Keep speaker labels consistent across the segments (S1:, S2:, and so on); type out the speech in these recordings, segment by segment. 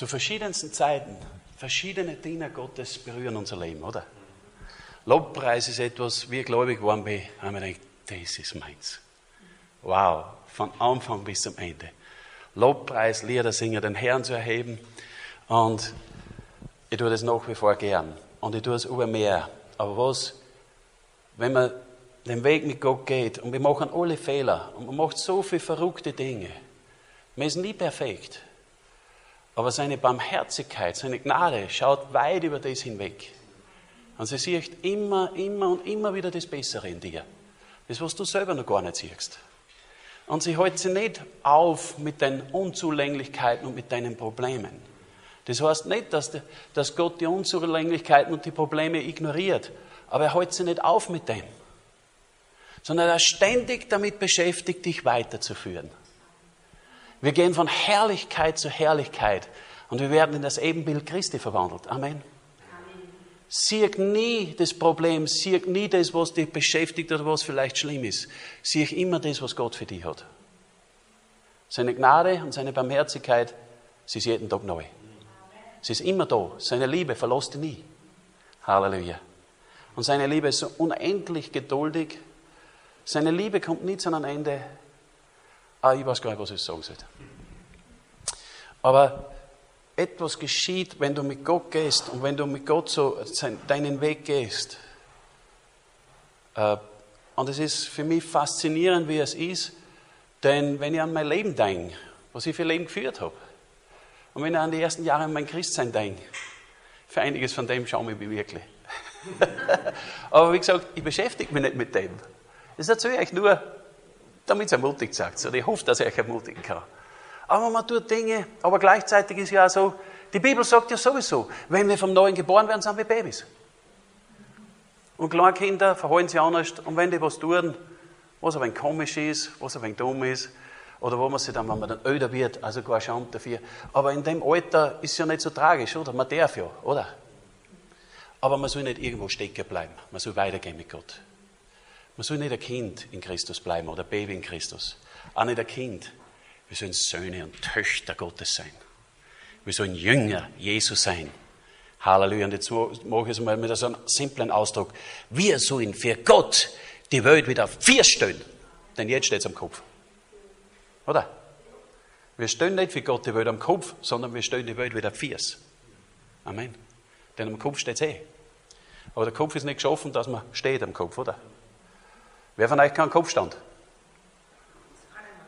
S1: Zu verschiedensten Zeiten, verschiedene Dinge Gottes berühren unser Leben, oder? Lobpreis ist etwas, wie gläubig geworden bin, haben wir gedacht, das ist meins. Wow, von Anfang bis zum Ende. Lobpreis, Lieder singen, den Herrn zu erheben. Und ich tue das nach wie vor gern. Und ich tue es über mehr. Aber was, wenn man den Weg mit Gott geht und wir machen alle Fehler und man macht so viele verrückte Dinge, man ist nie perfekt. Aber seine Barmherzigkeit, seine Gnade schaut weit über das hinweg. Und sie sieht immer, immer und immer wieder das Bessere in dir. Das, was du selber noch gar nicht siehst. Und sie hält sich nicht auf mit deinen Unzulänglichkeiten und mit deinen Problemen. Das heißt nicht, dass, dass Gott die Unzulänglichkeiten und die Probleme ignoriert, aber er hält sich nicht auf mit dem, sondern er ist ständig damit beschäftigt, dich weiterzuführen. Wir gehen von Herrlichkeit zu Herrlichkeit und wir werden in das Ebenbild Christi verwandelt. Amen. Sieh nie das Problem, sieh nie das, was dich beschäftigt oder was vielleicht schlimm ist. Sieh immer das, was Gott für dich hat. Seine Gnade und seine Barmherzigkeit, sie ist jeden Tag neu. Sie ist immer da. Seine Liebe verlässt dich nie. Halleluja. Und seine Liebe ist so unendlich geduldig. Seine Liebe kommt nie zu einem Ende. Ah, ich weiß gar nicht, was ich sagen soll. Aber etwas geschieht, wenn du mit Gott gehst und wenn du mit Gott so deinen Weg gehst. Äh, und es ist für mich faszinierend, wie es ist, denn wenn ich an mein Leben denke, was ich für Leben geführt habe, und wenn ich an die ersten Jahre mein Christsein denke, für einiges von dem schaue ich mich wirklich. Aber wie gesagt, ich beschäftige mich nicht mit dem. Das erzähle ich euch nur, damit es ermutigt sagt. Und ich hoffe, dass ich euch ermutigen kann. Aber man tut Dinge, aber gleichzeitig ist ja auch so, die Bibel sagt ja sowieso, wenn wir vom Neuen geboren werden, sind wir Babys. Und Kleinkinder verhalten sich anders und wenn die was tun, was ein wenig komisch ist, was ein wenig dumm ist, oder wo man sich dann, wenn man dann älter wird, also gar Scham dafür. Aber in dem Alter ist es ja nicht so tragisch, oder? Man darf ja, oder? Aber man soll nicht irgendwo stecken bleiben. Man soll weitergehen mit Gott. Man soll nicht ein Kind in Christus bleiben oder ein Baby in Christus. Auch nicht ein Kind. Wir sollen Söhne und Töchter Gottes sein. Wir sollen Jünger Jesus sein. Halleluja. Und jetzt mache ich es mal mit so einem simplen Ausdruck. Wir sollen für Gott die Welt wieder auf vier stellen. Denn jetzt steht es am Kopf. Oder? Wir stellen nicht für Gott die Welt am Kopf, sondern wir stellen die Welt wieder auf viers. Amen. Denn am Kopf steht es eh. Aber der Kopf ist nicht geschaffen, dass man steht am Kopf, oder? Wer von euch kann Kopfstand?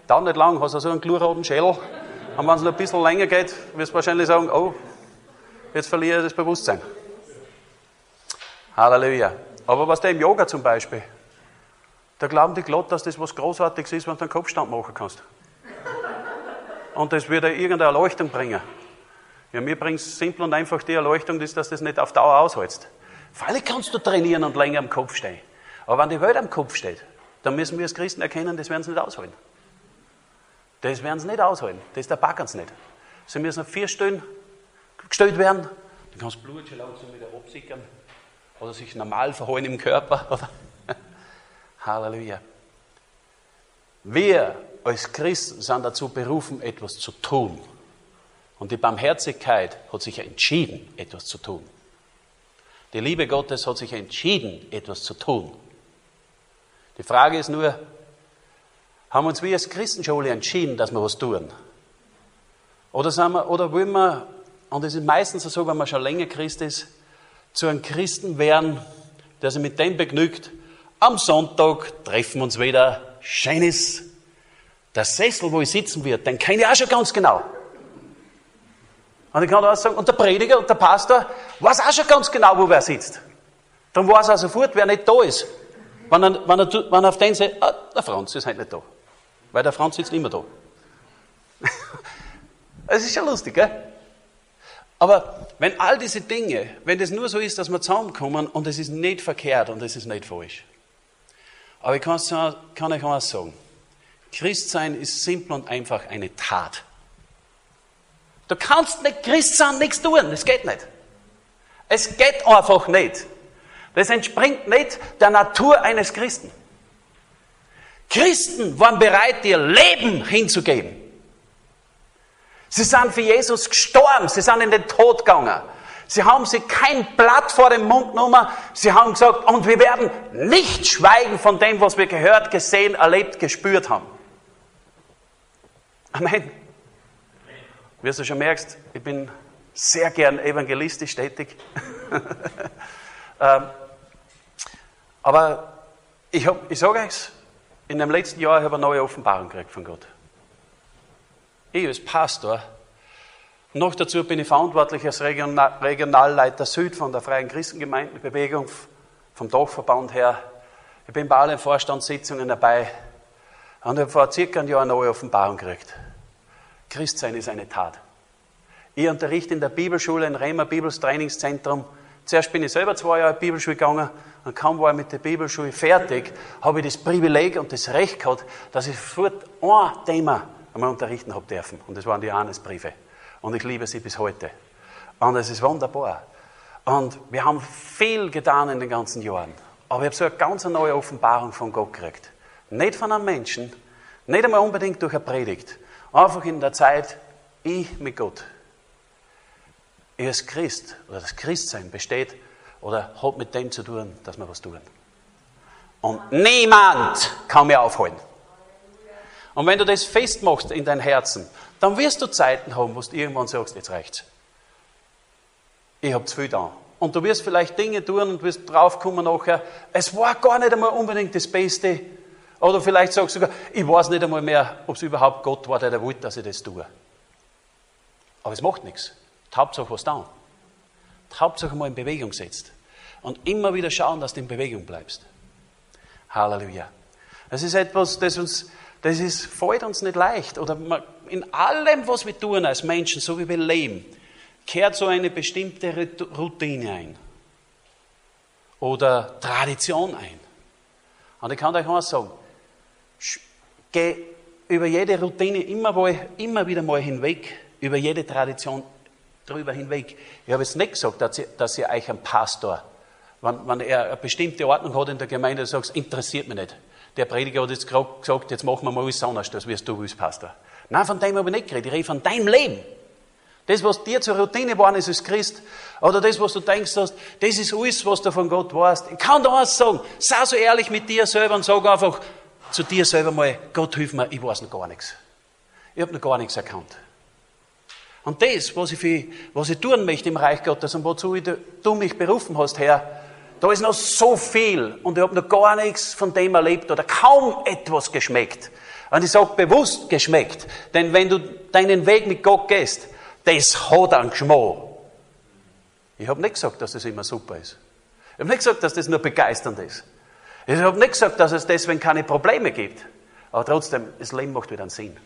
S1: Dann nicht lang, hast du so einen glurroten Schädel. Und wenn es noch ein bisschen länger geht, wirst du wahrscheinlich sagen, oh, jetzt verliere ich das Bewusstsein. Halleluja. Aber was der im Yoga zum Beispiel, da glauben die Gott, dass das was Großartiges ist, wenn du einen Kopfstand machen kannst. Und das dir irgendeine Erleuchtung bringen. Ja, mir bringt es simpel und einfach die Erleuchtung, dass das nicht auf Dauer aushältst. Freilich kannst du trainieren und länger am Kopf stehen. Aber wenn die Welt am Kopf steht, dann müssen wir als Christen erkennen, das werden sie nicht aushalten. Das werden sie nicht aushalten. Das da packen sie nicht. Sie müssen auf vier Stellen gestellt werden. Dann kann das Blut schon langsam wieder absickern. Oder sich normal verhalten im Körper. Halleluja. Wir als Christen sind dazu berufen, etwas zu tun. Und die Barmherzigkeit hat sich entschieden, etwas zu tun. Die Liebe Gottes hat sich entschieden, etwas zu tun. Die Frage ist nur, haben uns wir als Christenschule entschieden, dass wir was tun? Oder, sind wir, oder wollen wir, und es ist meistens so, wenn man schon länger Christ ist, zu einem Christen werden, der sich mit dem begnügt, am Sonntag treffen wir uns wieder, schön ist, der Sessel, wo ich sitzen wird, den kenne ich auch schon ganz genau. Und ich kann auch sagen, und der Prediger und der Pastor weiß auch schon ganz genau, wo wer sitzt. Darum weiß er sofort, wer nicht da ist. Wenn er, wenn er, wenn er auf den sagt, ah, der Franz ist halt nicht da. Weil der Franz sitzt immer da. Es ist ja lustig, gell? Aber wenn all diese Dinge, wenn das nur so ist, dass wir zusammenkommen und es ist nicht verkehrt und es ist nicht falsch. Aber ich kann, euch eins sagen. Christsein ist simpel und einfach eine Tat. Du kannst nicht Christ sein, nichts tun. Das geht nicht. Es geht einfach nicht. Das entspringt nicht der Natur eines Christen. Christen waren bereit, ihr Leben hinzugeben. Sie sind für Jesus gestorben. Sie sind in den Tod gegangen. Sie haben sich kein Blatt vor den Mund genommen. Sie haben gesagt, und wir werden nicht schweigen von dem, was wir gehört, gesehen, erlebt, gespürt haben. Amen. Wie du schon merkst, ich bin sehr gern evangelistisch tätig. aber ich, ich sage euch, in dem letzten Jahr habe ich eine neue Offenbarung gekriegt von Gott. Ich als Pastor, noch dazu bin ich verantwortlich als Regionalleiter Süd von der Freien Christengemeindenbewegung, vom Dachverband her. Ich bin bei allen Vorstandssitzungen dabei und habe vor circa einem Jahr eine neue Offenbarung gekriegt. Christsein ist eine Tat. Ich unterrichte in der Bibelschule, in Rema Bibels Trainingszentrum. Zuerst bin ich selber zwei Jahre Bibelschule gegangen und kaum war ich mit der Bibelschule fertig, habe ich das Privileg und das Recht gehabt, dass ich sofort ein Thema einmal unterrichten habe dürfen. Und das waren die Johannesbriefe. Und ich liebe sie bis heute. Und es ist wunderbar. Und wir haben viel getan in den ganzen Jahren. Aber ich habe so eine ganz neue Offenbarung von Gott gekriegt. Nicht von einem Menschen, nicht einmal unbedingt durch eine Predigt. Einfach in der Zeit, ich mit Gott. Ich als Christ oder das Christsein besteht oder hat mit dem zu tun, dass wir was tun. Und niemand kann mir aufholen. Und wenn du das festmachst in dein Herzen, dann wirst du Zeiten haben, wo du irgendwann sagst, jetzt reicht's. Ich habe zu viel da. Und du wirst vielleicht Dinge tun und wirst draufkommen nachher, es war gar nicht einmal unbedingt das Beste. Oder vielleicht sagst du sogar, ich weiß nicht einmal mehr, ob es überhaupt Gott war, der wollte, dass ich das tue. Aber es macht nichts. Hauptsache was da. Hauptsache mal in Bewegung setzt. Und immer wieder schauen, dass du in Bewegung bleibst. Halleluja. Das ist etwas, das uns, das ist, fällt uns nicht leicht. Oder in allem, was wir tun als Menschen, so wie wir leben, kehrt so eine bestimmte Routine ein. Oder Tradition ein. Und ich kann euch mal sagen, geh über jede Routine immer, immer wieder mal hinweg, über jede Tradition drüber hinweg. Ich habe jetzt nicht gesagt, dass ihr, dass ihr euch einen Pastor, wenn, wenn er eine bestimmte Ordnung hat in der Gemeinde, sagt, interessiert mich nicht. Der Prediger hat jetzt gerade gesagt, jetzt machen wir mal alles anders, das wirst du willst, Pastor. Nein, von dem habe ich nicht geredet. Ich rede von deinem Leben. Das, was dir zur Routine geworden ist als Christ, oder das, was du denkst hast, das ist alles, was du von Gott weißt. Ich kann dir eins sagen, sei so ehrlich mit dir selber und sag einfach zu dir selber mal, Gott hilf mir, ich weiß noch gar nichts. Ich habe noch gar nichts erkannt. Und das, was ich, für, was ich tun möchte im Reich Gottes und wozu du mich berufen hast, Herr, da ist noch so viel und ich habe noch gar nichts von dem erlebt oder kaum etwas geschmeckt. Und ich sage bewusst geschmeckt, denn wenn du deinen Weg mit Gott gehst, das hat einen Geschmack. Ich habe nicht gesagt, dass das immer super ist. Ich habe nicht gesagt, dass das nur begeisternd ist. Ich habe nicht gesagt, dass es deswegen keine Probleme gibt. Aber trotzdem, das Leben macht wieder einen Sinn.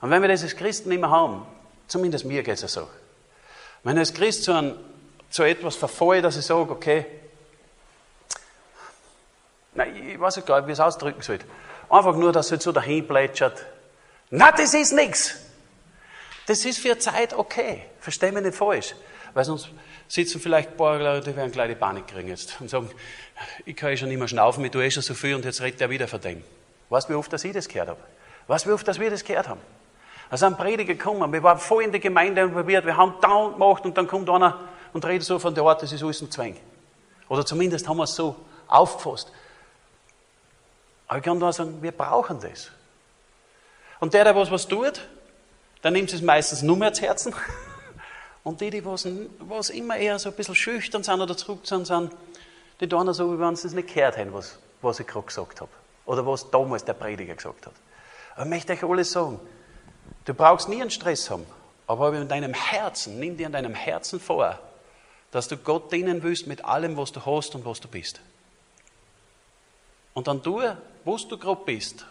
S1: Und wenn wir das als Christen immer haben, zumindest mir geht es so, wenn ich als Christ zu, ein, zu etwas verfalle, dass ich sage, okay, nein, ich weiß nicht, wie ich es ausdrücken soll. Einfach nur, dass es so dahin plätschert. Na, das ist nichts. Das ist für Zeit okay. Versteh mich nicht falsch. Weil sonst sitzen vielleicht ein paar Leute, die werden gleich die Panik kriegen jetzt und sagen, ich kann ja schon nicht mehr schnaufen, ich tue eh schon so viel und jetzt redet er wieder von dem. Weißt du, wie oft dass ich das gehört habe? Weißt du, wie oft dass wir das gehört haben? Da sind Prediger gekommen, wir waren voll in die Gemeinde involviert, wir haben down gemacht und dann kommt einer und redet so von der Art, das ist alles ein Zwang. Oder zumindest haben wir es so aufgefasst. Aber ich kann nur sagen, wir brauchen das. Und der, der was, was tut, der nimmt es meistens nur mehr zu Herzen. Und die, die was, was immer eher so ein bisschen schüchtern sind oder zurück sind, sind die tun so, wie wenn sie es nicht gehört haben, was, was ich gerade gesagt habe. Oder was damals der Prediger gesagt hat. Aber ich möchte euch alles sagen, Du brauchst nie einen Stress haben, aber in deinem Herzen, nimm dir in deinem Herzen vor, dass du Gott dienen willst mit allem, was du hast und was du bist. Und dann tu, wo du gerade bist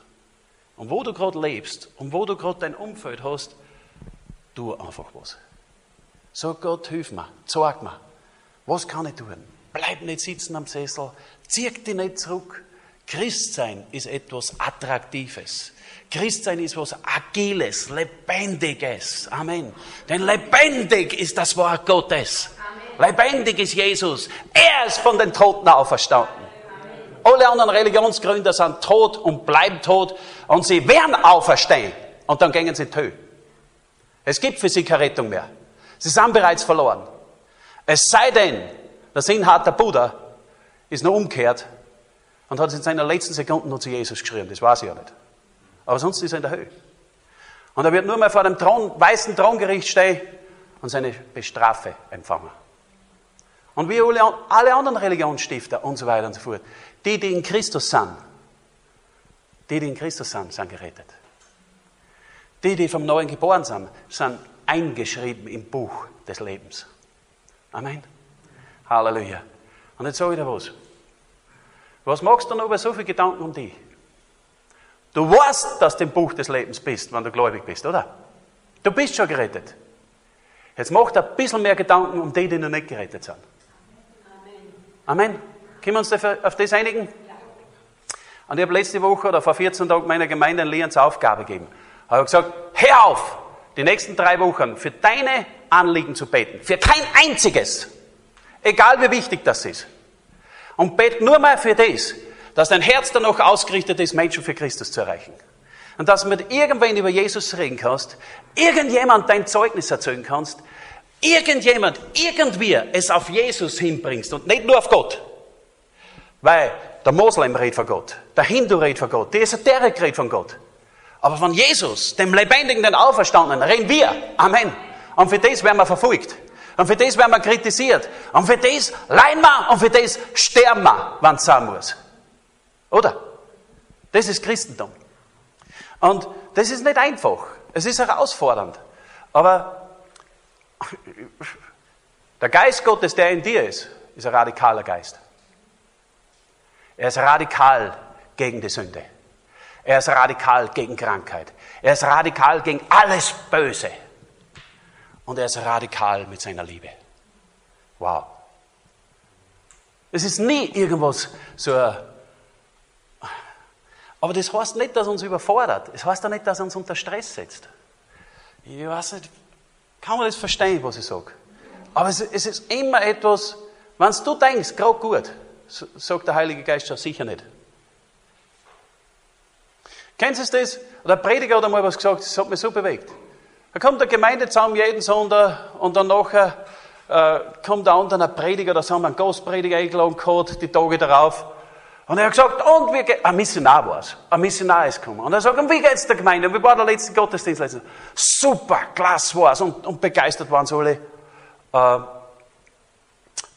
S1: und wo du gerade lebst und wo du gerade dein Umfeld hast, tu einfach was. Sag Gott, hilf mir, zeig mir, was kann ich tun? Bleib nicht sitzen am Sessel, zieh dich nicht zurück. Christsein ist etwas Attraktives. Christsein ist was Agiles, Lebendiges. Amen. Denn lebendig ist das Wort Gottes. Amen. Lebendig ist Jesus. Er ist von den Toten auferstanden. Alle anderen Religionsgründer sind tot und bleiben tot und sie werden auferstehen und dann gehen sie tot. Es gibt für sie keine Rettung mehr. Sie sind bereits verloren. Es sei denn, der sinnharter Buddha ist noch umgekehrt und hat es in seiner letzten Sekunde noch zu Jesus geschrieben. Das weiß ich ja nicht. Aber sonst ist er in der Höhe. Und er wird nur mal vor dem Thron, weißen Throngericht stehen und seine Bestrafe empfangen. Und wie alle anderen Religionsstifter und so weiter und so fort. Die, die in Christus sind, die, die in Christus sind, sind gerettet. Die, die vom Neuen geboren sind, sind eingeschrieben im Buch des Lebens. Amen. Halleluja. Und jetzt sage ich dir was. Was machst du noch über so viele Gedanken um dich? Du weißt, dass du im Buch des Lebens bist, wenn du gläubig bist, oder? Du bist schon gerettet. Jetzt mach dir ein bisschen mehr Gedanken um die, die noch nicht gerettet sind. Amen. Amen. Können wir uns auf das einigen? Und ich habe letzte Woche oder vor 14 Tagen meiner Gemeinde eine Lehrens-Aufgabe gegeben. Ich habe gesagt, hör auf, die nächsten drei Wochen für deine Anliegen zu beten. Für kein einziges. Egal wie wichtig das ist. Und bet nur mal für das, dass dein Herz dann auch ausgerichtet ist, Menschen für Christus zu erreichen. Und dass du mit irgendwen über Jesus reden kannst, irgendjemand dein Zeugnis erzählen kannst, irgendjemand irgendwie es auf Jesus hinbringst und nicht nur auf Gott. Weil der Moslem redet von Gott, der Hindu redet von Gott, die Esoterik redet von Gott. Aber von Jesus, dem Lebendigen, den Auferstandenen, reden wir. Amen. Und für das werden wir verfolgt. Und für das werden wir kritisiert. Und für das leiden wir und für das sterben wir, wenn es sein muss. Oder? Das ist Christentum. Und das ist nicht einfach. Es ist herausfordernd. Aber der Geist Gottes, der in dir ist, ist ein radikaler Geist. Er ist radikal gegen die Sünde. Er ist radikal gegen Krankheit. Er ist radikal gegen alles Böse. Und er ist radikal mit seiner Liebe. Wow. Es ist nie irgendwas so. Aber das heißt nicht, dass er uns überfordert. Es heißt auch nicht, dass er uns unter Stress setzt. Ich weiß nicht, kann man das verstehen, was ich sage? Aber es, ist immer etwas, wenn du denkst, gerade gut, sagt der Heilige Geist schon sicher nicht. Kennen Sie das? Der Prediger hat einmal was gesagt, das hat mich so bewegt. Da kommt der Gemeinde zusammen jeden Sonntag und dann nachher äh, kommt der andere Prediger, da haben wir einen Gastprediger eingeladen gehabt, die Tage darauf. Und er hat gesagt, und wie geht, ein Missionar war es, ein Missionar ist gekommen. Und er sagt, und wie geht's der Gemeinde? Und wie war der letzte Gottesdienst letztens? Super, klasse war's. Und, und begeistert waren sie alle. Äh,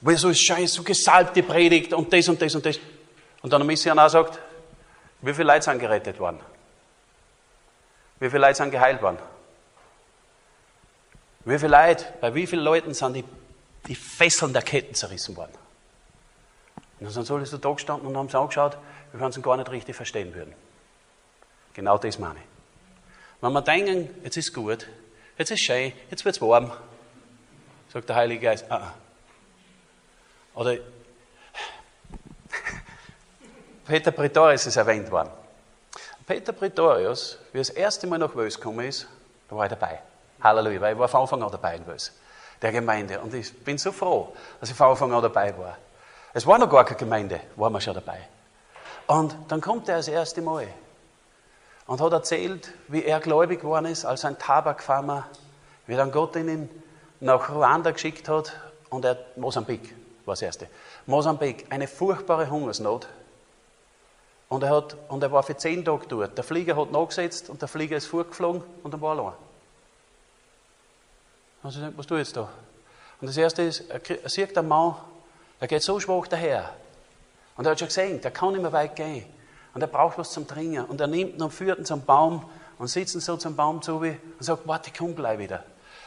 S1: weil so scheiße, so gesalbte Predigt und das und das und das. Und dann der Missionar sagt, wie viele Leute sind gerettet worden? Wie viele Leute sind geheilt worden? Wie viele Leute, bei wie vielen Leuten sind die, die Fesseln der Ketten zerrissen worden? Und dann sind sie alle so da gestanden und haben sie angeschaut, wie wenn sie gar nicht richtig verstehen würden. Genau das meine ich. Wenn wir denken, jetzt ist gut, jetzt ist schön, jetzt wird es warm, sagt der Heilige Geist, ah, ah. Oder Peter Pretorius ist erwähnt worden. Peter Pretorius, wie er das erste Mal nach Wels gekommen ist, da war ich dabei. Halleluja, weil ich war von Anfang an dabei in Wels, der Gemeinde. Und ich bin so froh, dass ich von Anfang an dabei war. Es war noch gar keine Gemeinde, waren wir schon dabei. Und dann kommt er das erste Mal und hat erzählt, wie er gläubig geworden ist als ein Tabakfarmer, wie dann Gott ihn nach Ruanda geschickt hat und er, Mosambik war das erste. Mosambik, eine furchtbare Hungersnot. Und er, hat, und er war für zehn Tage dort. Der Flieger hat nachgesetzt und der Flieger ist vorgeflogen und dann war er allein. Und sie sagt, was ich jetzt da? Und das erste ist, er sieht der Mann, der geht so schwach daher. Und er hat schon gesehen, der kann nicht mehr weit gehen. Und er braucht was zum Trinken. Und er nimmt ihn und führt ihn zum Baum und sitzt ihn so zum Baum zu und sagt, warte, komm gleich wieder.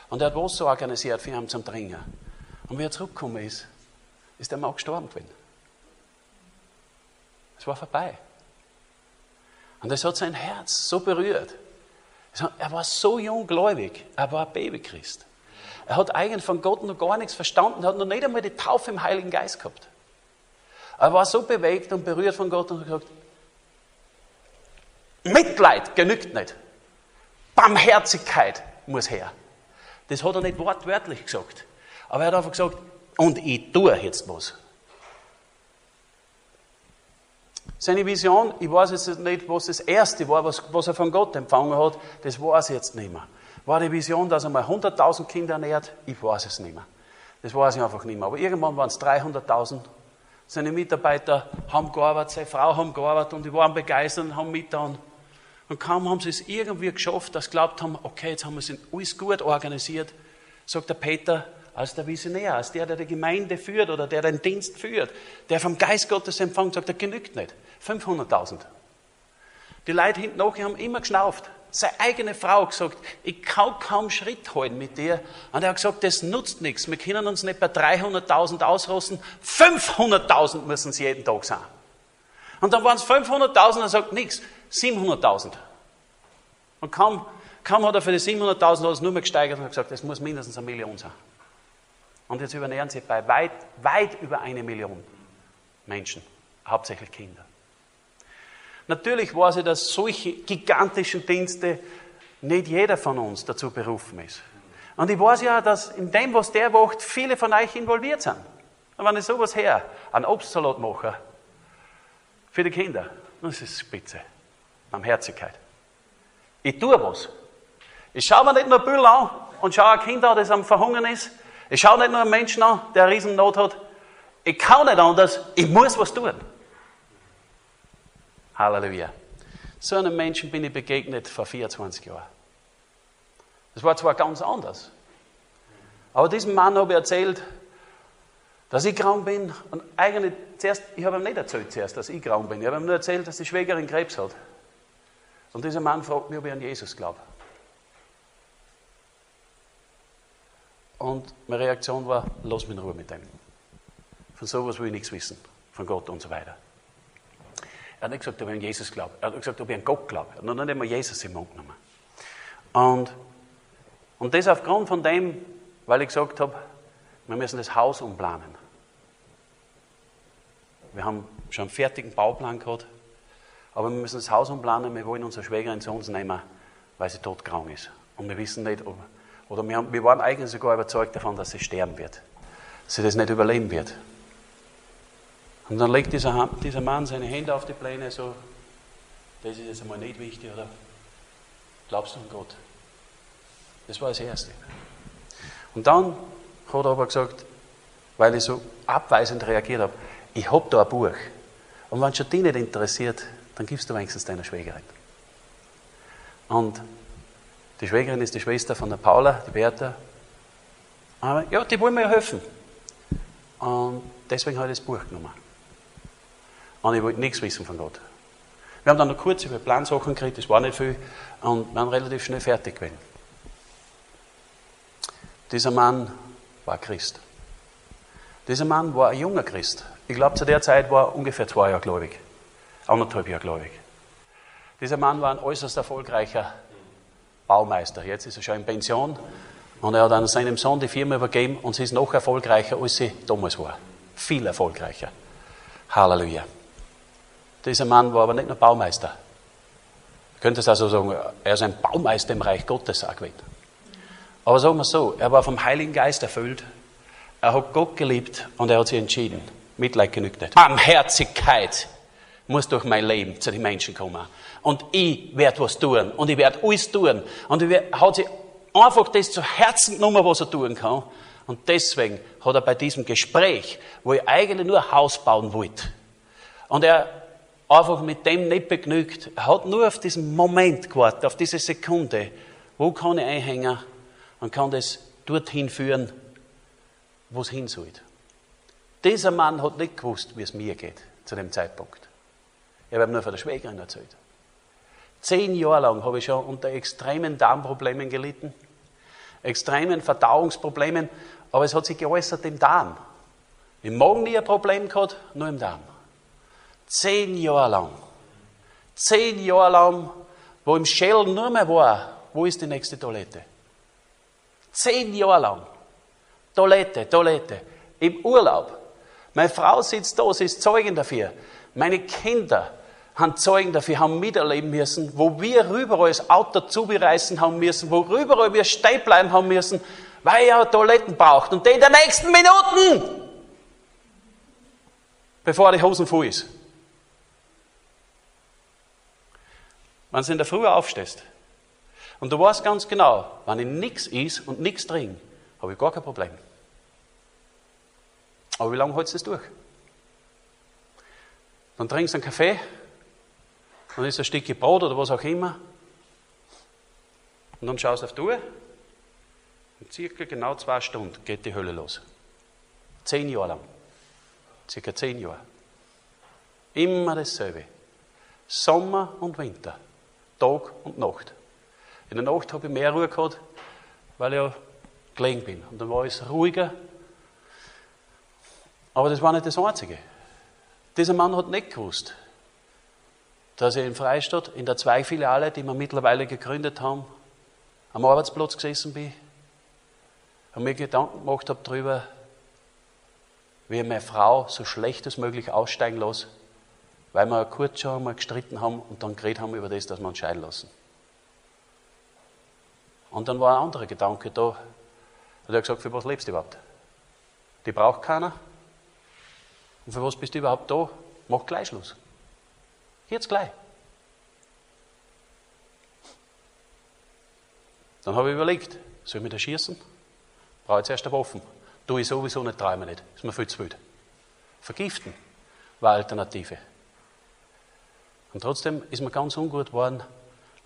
S1: Und er hat Wasser organisiert für ihn zum Trinken. Und wie er zurückgekommen ist, ist der Mann gestorben gewesen. Es war vorbei. Und das hat sein Herz so berührt. Er war so junggläubig, er war ein Babychrist. Er hat eigentlich von Gott noch gar nichts verstanden, hat noch nicht einmal die Taufe im Heiligen Geist gehabt. Er war so bewegt und berührt von Gott und hat gesagt, Mitleid genügt nicht. Barmherzigkeit muss her. Das hat er nicht wortwörtlich gesagt. Aber er hat einfach gesagt, und ich tue jetzt was. Seine Vision, ich weiß jetzt nicht, was das erste war, was, was er von Gott empfangen hat, das weiß ich jetzt nicht mehr. War die Vision, dass er mal 100.000 Kinder ernährt? Ich weiß es nicht mehr. Das weiß ich einfach nicht mehr. Aber irgendwann waren es 300.000. Seine Mitarbeiter haben gearbeitet, seine Frau haben gearbeitet und die waren begeistert und haben mitgetan. Und kaum haben sie es irgendwie geschafft, dass sie glaubt haben, okay, jetzt haben wir es alles gut organisiert, sagt der Peter, als der Visionär, als der, der die Gemeinde führt oder der den Dienst führt, der vom Geist Gottes empfängt, sagt, der genügt nicht. 500.000. Die Leute hinten nachher haben immer geschnauft. Seine eigene Frau gesagt, ich kann kaum Schritt halten mit dir. Und er hat gesagt, das nutzt nichts. Wir können uns nicht bei 300.000 ausrüsten. 500.000 müssen sie jeden Tag sein. Und dann waren es 500.000 und er sagt, nichts. 700.000. Und kaum, kaum hat er für die 700.000 nur mehr gesteigert und hat gesagt, es muss mindestens eine Million sein. Und jetzt übernähren sie bei weit, weit über eine Million Menschen, hauptsächlich Kinder. Natürlich weiß ich, dass solche gigantischen Dienste nicht jeder von uns dazu berufen ist. Und ich weiß ja, dass in dem, was der macht, viele von euch involviert sind. Und wenn ich sowas her, einen Obstsalat mache, für die Kinder, das ist spitze. Barmherzigkeit. Ich tue was. Ich schaue mir nicht nur Büll an und schaue ein Kind an, das am Verhungern ist. Ich schaue nicht nur einen Menschen an, der eine Riesennot hat. Ich kann nicht anders. Ich muss was tun. Halleluja. So einem Menschen bin ich begegnet vor 24 Jahren. Das war zwar ganz anders. Aber diesem Mann habe ich erzählt, dass ich grau bin. Und eigentlich zuerst, ich habe ihm nicht erzählt zuerst, dass ich grau bin. Ich habe ihm nur erzählt, dass die Schwägerin Krebs hat. Und dieser Mann fragt mich, ob ich an Jesus glaube. Und meine Reaktion war, lass mich in Ruhe mit dem. Von sowas will ich nichts wissen, von Gott und so weiter. Er hat nicht gesagt, ob ich an Jesus glaube. Er hat gesagt, ob ich an Gott glaube. Er hat noch nicht einmal Jesus im Mund genommen. Und, und das aufgrund von dem, weil ich gesagt habe, wir müssen das Haus umplanen. Wir haben schon einen fertigen Bauplan gehabt aber wir müssen das Haus umplanen, wir wollen unsere Schwägerin zu uns nehmen, weil sie todkrank ist. Und wir wissen nicht, ob, oder wir, haben, wir waren eigentlich sogar überzeugt davon, dass sie sterben wird. Dass sie das nicht überleben wird. Und dann legt dieser, dieser Mann seine Hände auf die Pläne, so, das ist jetzt einmal nicht wichtig, oder? Glaubst du an Gott? Das war das Erste. Und dann hat er aber gesagt, weil ich so abweisend reagiert habe, ich habe da ein Buch. Und wenn schon die nicht interessiert, dann gibst du wenigstens deiner Schwägerin. Und die Schwägerin ist die Schwester von der Paula, die Bertha. Aber ja, die wollen mir helfen. Und deswegen habe ich das Buch genommen. Und ich wollte nichts wissen von Gott. Wir haben dann noch kurz über Plansachen geredet, das war nicht viel, und waren relativ schnell fertig gewesen. Dieser Mann war Christ. Dieser Mann war ein junger Christ. Ich glaube, zu der Zeit war er ungefähr zwei Jahre gläubig anderthalb Jahre gläubig. Dieser Mann war ein äußerst erfolgreicher Baumeister. Jetzt ist er schon in Pension und er hat an seinem Sohn die Firma übergeben und sie ist noch erfolgreicher, als sie damals war. Viel erfolgreicher. Halleluja. Dieser Mann war aber nicht nur Baumeister. Du könntest also sagen, er ist ein Baumeister im Reich Gottes auch gewesen. Aber sagen wir so, er war vom Heiligen Geist erfüllt. Er hat Gott geliebt und er hat sich entschieden. Mitleid genügt nicht. Barmherzigkeit muss durch mein Leben zu den Menschen kommen. Und ich werde was tun. Und ich werde alles tun. Und er hat sich einfach das zu Herzen genommen, was er tun kann. Und deswegen hat er bei diesem Gespräch, wo ich eigentlich nur Haus bauen wollte, und er einfach mit dem nicht begnügt, er hat nur auf diesen Moment gewartet, auf diese Sekunde, wo kann ich einhängen und kann das dorthin führen, wo es hin soll. Dieser Mann hat nicht gewusst, wie es mir geht zu dem Zeitpunkt. Ich habe nur von der Schwägerin erzählt. Zehn Jahre lang habe ich schon unter extremen Darmproblemen gelitten, extremen Verdauungsproblemen, aber es hat sich geäußert im Darm. Im Magen nie ein Problem gehabt, nur im Darm. Zehn Jahre lang. Zehn Jahre lang, wo im Schädel nur mehr war, wo ist die nächste Toilette? Zehn Jahre lang. Toilette, Toilette. Im Urlaub. Meine Frau sitzt da, sie ist Zeugin dafür. Meine Kinder haben Zeugen dafür haben miterleben müssen, wo wir rüber das Auto zubereißen haben müssen, wo rüber wir stehen bleiben haben müssen, weil er Toiletten braucht. Und in den nächsten Minuten, bevor die Hosen voll ist. Wenn du in der Früh aufstehst Und du weißt ganz genau, wenn ich nichts is und nichts trinke, habe ich gar kein Problem. Aber wie lange hältst du das durch? Dann trinkst du einen Kaffee, dann ist ein Stück Brot oder was auch immer. Und dann schaust du auf die Uhr. Und circa genau zwei Stunden geht die Hölle los. Zehn Jahre lang. Circa zehn Jahre. Immer dasselbe. Sommer und Winter. Tag und Nacht. In der Nacht habe ich mehr Ruhe gehabt, weil ich ja gelegen bin. Und dann war es ruhiger. Aber das war nicht das Einzige. Dieser Mann hat nicht gewusst, dass er in Freistadt, in der Zweifiliale, die wir mittlerweile gegründet haben, am Arbeitsplatz gesessen bin und mir Gedanken gemacht habe darüber, wie ich meine Frau so schlecht als möglich aussteigen lasse, weil wir kurz schon einmal gestritten haben und dann geredet haben über das, dass wir uns scheiden lassen. Und dann war ein anderer Gedanke da. Er hat gesagt, für was lebst du überhaupt? Die braucht keiner. Und für was bist du überhaupt da? Mach gleich Schluss. Jetzt gleich. Dann habe ich überlegt, soll ich mich da schießen? Brauche ich zuerst eine Waffe. Tue ich sowieso nicht, träume nicht. Ist mir viel zu wild. Vergiften war Alternative. Und trotzdem ist mir ganz ungut geworden.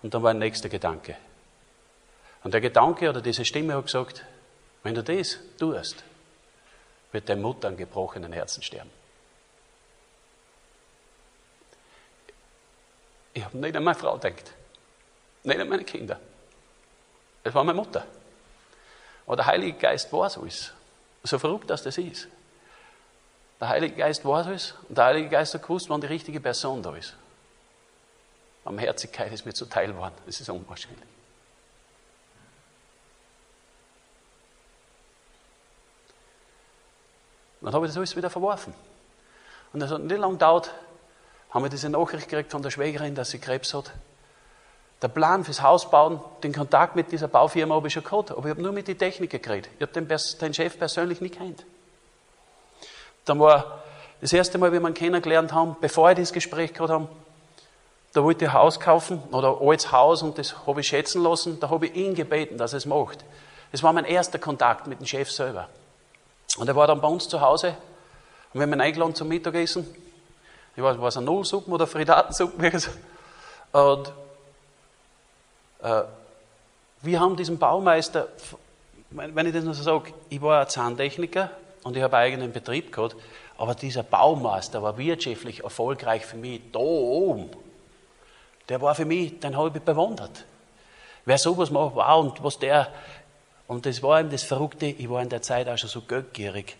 S1: Und dann war ein nächster Gedanke. Und der Gedanke oder diese Stimme hat gesagt, wenn du das tust, wird deine Mutter an gebrochenen Herzen sterben. Ich habe nicht an meine Frau gedacht, nicht an meine Kinder. Es war meine Mutter. Aber der Heilige Geist weiß alles. So verrückt, dass das ist. Der Heilige Geist weiß alles und der Heilige Geist hat gewusst, wann die richtige Person da ist. Barmherzigkeit ist mir zuteil geworden. Das ist unwahrscheinlich. Dann habe ich das alles wieder verworfen. Und es hat nicht lange gedauert, haben wir diese Nachricht gekriegt von der Schwägerin, dass sie Krebs hat. Der Plan fürs Haus bauen, den Kontakt mit dieser Baufirma habe ich schon gehabt, aber ich habe nur mit den Techniker geredet. Ich habe den, den, Chef persönlich nicht kennt. Dann war das erste Mal, wie wir ihn kennengelernt haben, bevor wir das Gespräch gehabt haben, da wollte ich ein Haus kaufen oder ein altes Haus und das habe ich schätzen lassen. Da habe ich ihn gebeten, dass er es macht. Das war mein erster Kontakt mit dem Chef selber. Und er war dann bei uns zu Hause und wir haben ihn eingeladen zum Mittagessen. Ich weiß, war es eine Nullsuppe oder Fridatensuppe? Und äh, wir haben diesen Baumeister, wenn ich das nur so sage, ich war ein Zahntechniker und ich habe einen eigenen Betrieb gehabt, aber dieser Baumeister war wirtschaftlich erfolgreich für mich da oben. Der war für mich, den habe ich bewundert. Wer sowas macht, wow, und was der und das war eben das Verrückte, ich war in der Zeit auch schon so geldgierig.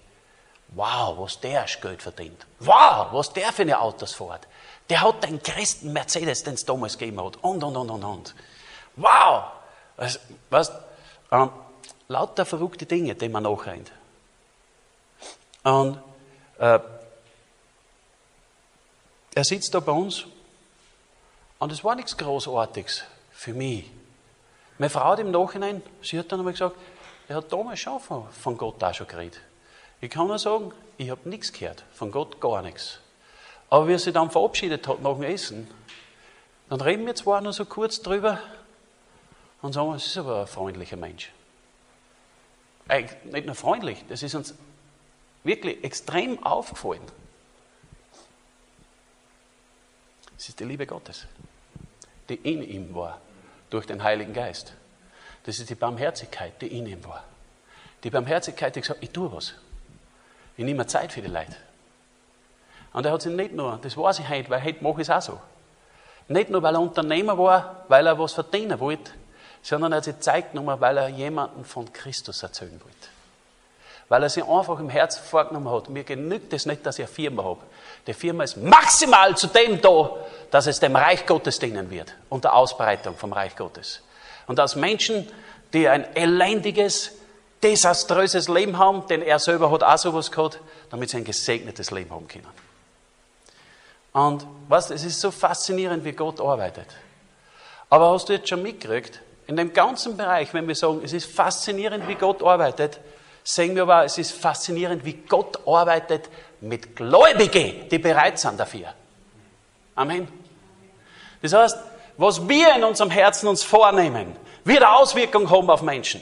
S1: Wow, was der Geld verdient. Wow, was der für eine Autos fährt. Der hat den größten Mercedes, den es damals gegeben hat. Und, und, und, und, und. Wow! Was, weißt, ähm, lauter verrückte Dinge, die man nachrennt. Und äh, er sitzt da bei uns und es war nichts Großartiges für mich. Meine Frau hat im Nachhinein, sie hat dann einmal gesagt, er hat damals schon von, von Gott auch schon geredet. Ich kann nur sagen, ich habe nichts gehört, von Gott gar nichts. Aber wie er sich dann verabschiedet hat nach dem Essen, dann reden wir zwar nur so kurz drüber und sagen, es ist aber ein freundlicher Mensch. Eigentlich nicht nur freundlich, das ist uns wirklich extrem aufgefallen. Es ist die Liebe Gottes, die in ihm war durch den Heiligen Geist. Das ist die Barmherzigkeit, die in ihm war. Die Barmherzigkeit, die gesagt ich tue was. Ich nehme Zeit für die Leute. Und er hat sich nicht nur, das weiß ich heute, weil heute mache ich es auch so. Nicht nur, weil er Unternehmer war, weil er was verdienen wollte, sondern er hat sich Zeit genommen, weil er jemanden von Christus erzählen wollte. Weil er sich einfach im Herzen vorgenommen hat, mir genügt es nicht, dass ich eine Firma habe. Die Firma ist maximal zu dem da, dass es dem Reich Gottes dienen wird und der Ausbreitung vom Reich Gottes. Und als Menschen, die ein elendiges, desaströses Leben haben, denn er selber hat auch sowas gehabt, damit sie ein gesegnetes Leben haben können. Und was, es ist so faszinierend, wie Gott arbeitet. Aber hast du jetzt schon mitgekriegt, in dem ganzen Bereich, wenn wir sagen, es ist faszinierend, wie Gott arbeitet, sehen wir aber, es ist faszinierend, wie Gott arbeitet mit Gläubigen, die bereit sind dafür. Amen. Das heißt, was wir in unserem Herzen uns vornehmen, wird eine Auswirkung haben auf Menschen.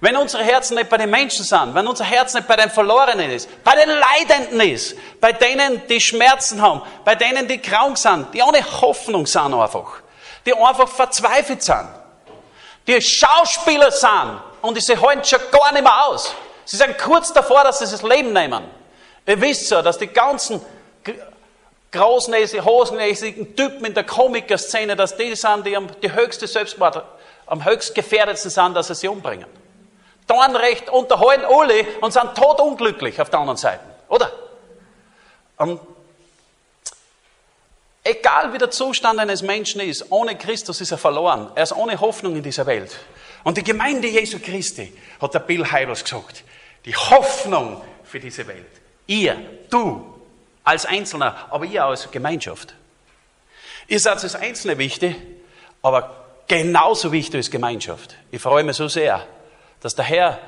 S1: Wenn unsere Herzen nicht bei den Menschen sind, wenn unser Herz nicht bei den Verlorenen ist, bei den Leidenden ist, bei denen, die Schmerzen haben, bei denen, die krank sind, die ohne Hoffnung sind einfach, die einfach verzweifelt sind, die Schauspieler sind und sie halten schon gar nicht mehr aus. Sie sind kurz davor, dass sie das Leben nehmen. Ihr wisst ja, dass die ganzen großnäsigen, hosennäsigen Typen in der Komikerszene, dass die sind, die am, die höchste Selbstmord, am höchst gefährdetsten sind, dass sie sich umbringen. Dornrecht unterhalten alle und sind totunglücklich auf der anderen Seite, oder? Und egal wie der Zustand eines Menschen ist, ohne Christus ist er verloren. Er ist ohne Hoffnung in dieser Welt. Und die Gemeinde Jesu Christi, hat der Bill Heibels gesagt, die Hoffnung für diese Welt. Ihr, du, als Einzelner, aber ihr als Gemeinschaft. Ihr seid als Einzelne wichtig, aber genauso wichtig ist Gemeinschaft. Ich freue mich so sehr, dass der Herr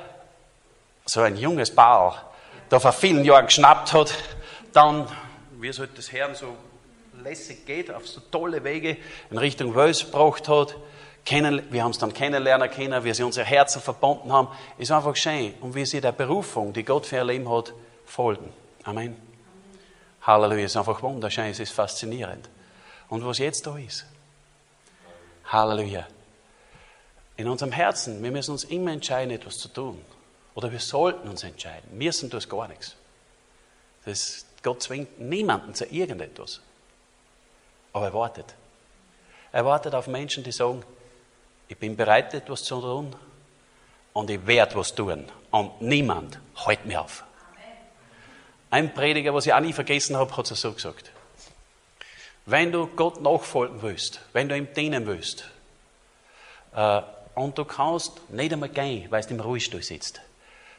S1: so ein junges Paar da vor vielen Jahren geschnappt hat, dann, wie es halt das Herrn so lässig geht, auf so tolle Wege in Richtung Wels gebracht hat. Kennen, wir haben es dann kennenlernen können, wie sie unsere Herzen verbunden haben. Ist einfach schön. Und wie sie der Berufung, die Gott für ihr Leben hat, folgen. Amen. Halleluja, ist einfach wunderschön, es ist faszinierend. Und was jetzt da ist. Halleluja. In unserem Herzen, wir müssen uns immer entscheiden, etwas zu tun. Oder wir sollten uns entscheiden. Müssen tun gar nichts. Das, Gott zwingt niemanden zu irgendetwas. Aber er wartet. Er wartet auf Menschen, die sagen, ich bin bereit, etwas zu tun und ich werde was tun. Und niemand hält mich auf. Ein Prediger, was ich auch nie vergessen habe, hat es so gesagt. Wenn du Gott nachfolgen willst, wenn du ihm dienen willst, äh, und du kannst nicht einmal gehen, weil du im Ruhestuhl sitzt,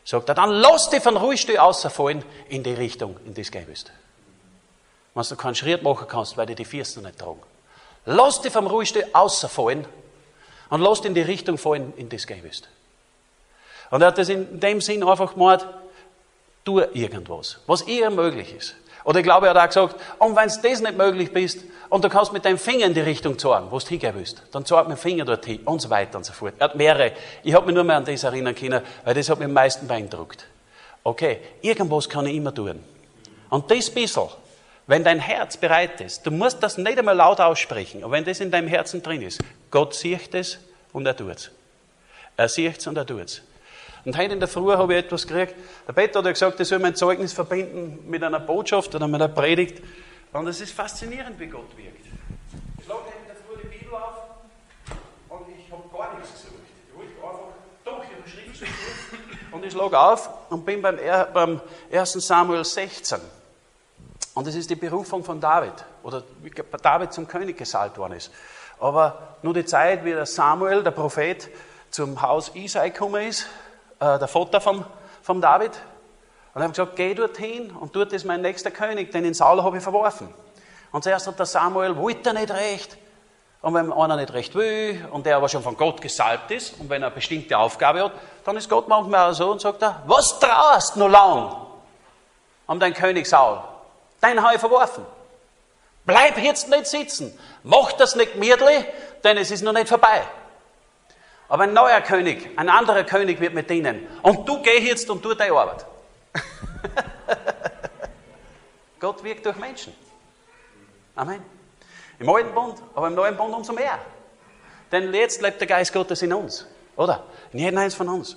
S1: sagt er, dann lass dich von Ruhestuhl außerfallen in die Richtung, in die du gehen willst. Wenn du keinen Schritt machen kannst, weil du die Füße nicht tragen. Lass dich vom Ruhestuhl außerfallen und lass dich in die Richtung fallen, in du gehen willst. Und er hat das in dem Sinn einfach gemacht, tu irgendwas, was ihr möglich ist. Oder ich glaube, er hat auch gesagt, und wenn es das nicht möglich ist, und du kannst mit deinem Finger in die Richtung zeigen, wo du hingehen willst, dann zeig mit dem Finger dorthin und so weiter und so fort. Er hat mehrere. Ich habe mich nur mehr an das erinnern können, weil das hat mich am meisten beeindruckt. Okay, irgendwas kann ich immer tun. Und das bisschen, wenn dein Herz bereit ist, du musst das nicht einmal laut aussprechen, aber wenn das in deinem Herzen drin ist, Gott sieht es und er tut es. Er sieht es und er tut es. Und heute in der Früh habe ich etwas gekriegt. Der Peter hat ja gesagt, ich soll mein Zeugnis verbinden mit einer Botschaft oder mit einer Predigt. Und es ist faszinierend, wie Gott wirkt. Ich schlage in der Früh die Bibel auf und ich habe gar nichts gesucht. Ich wollte einfach, doch, ich habe Schrift gesucht. Und ich schlage auf und bin beim 1. Samuel 16. Und das ist die Berufung von David. Oder wie David zum König gesalbt worden ist. Aber nur die Zeit, wie der Samuel, der Prophet, zum Haus Isai gekommen ist, äh, der Vater vom, vom David. Und er hat gesagt, geh dorthin und dort ist mein nächster König, den in Saul habe ich verworfen. Und zuerst hat der Samuel, wollte er nicht recht. Und wenn einer nicht recht will und der aber schon von Gott gesalbt ist und wenn er eine bestimmte Aufgabe hat, dann ist Gott manchmal auch so und sagt er, was traust du noch lang um deinen König Saul? Dein habe verworfen. Bleib jetzt nicht sitzen. Mach das nicht miedli, denn es ist noch nicht vorbei. Aber ein neuer König, ein anderer König wird mit dienen. Und du geh jetzt und tu deine Arbeit. Gott wirkt durch Menschen. Amen. Im alten Bund, aber im neuen Bund umso mehr. Denn jetzt lebt der Geist Gottes in uns, oder? In jedem eins von uns.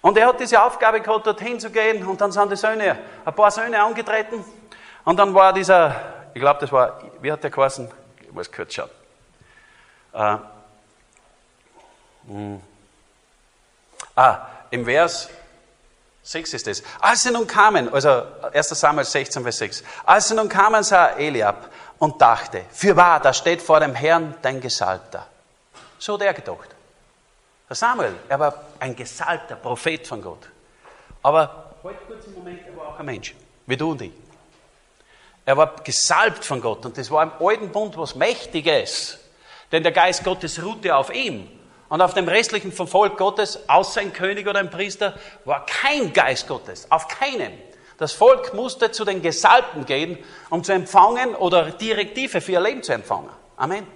S1: Und er hat diese Aufgabe gehabt, dorthin zu gehen, und dann sind die Söhne, ein paar Söhne angetreten, und dann war dieser, ich glaube, das war, wie hat der geheißen? Ich muss kurz schauen. Äh, hm. Ah, im Vers 6 ist es. Als sie nun kamen, also 1 Samuel 16, Vers 6, als sie nun kamen, sah Eliab und dachte, für wahr, da steht vor dem Herrn dein Gesalbter. So hat er gedacht. Der Samuel, er war ein gesalbter Prophet von Gott. Aber heute kurz im Moment, er war auch ein Mensch, wie du und ich. Er war gesalbt von Gott und das war im alten Bund was Mächtiges, denn der Geist Gottes ruhte auf ihm und auf dem restlichen vom Volk Gottes, außer ein König oder ein Priester, war kein Geist Gottes. Auf keinen. Das Volk musste zu den Gesalbten gehen, um zu empfangen oder Direktive für ihr Leben zu empfangen. Amen.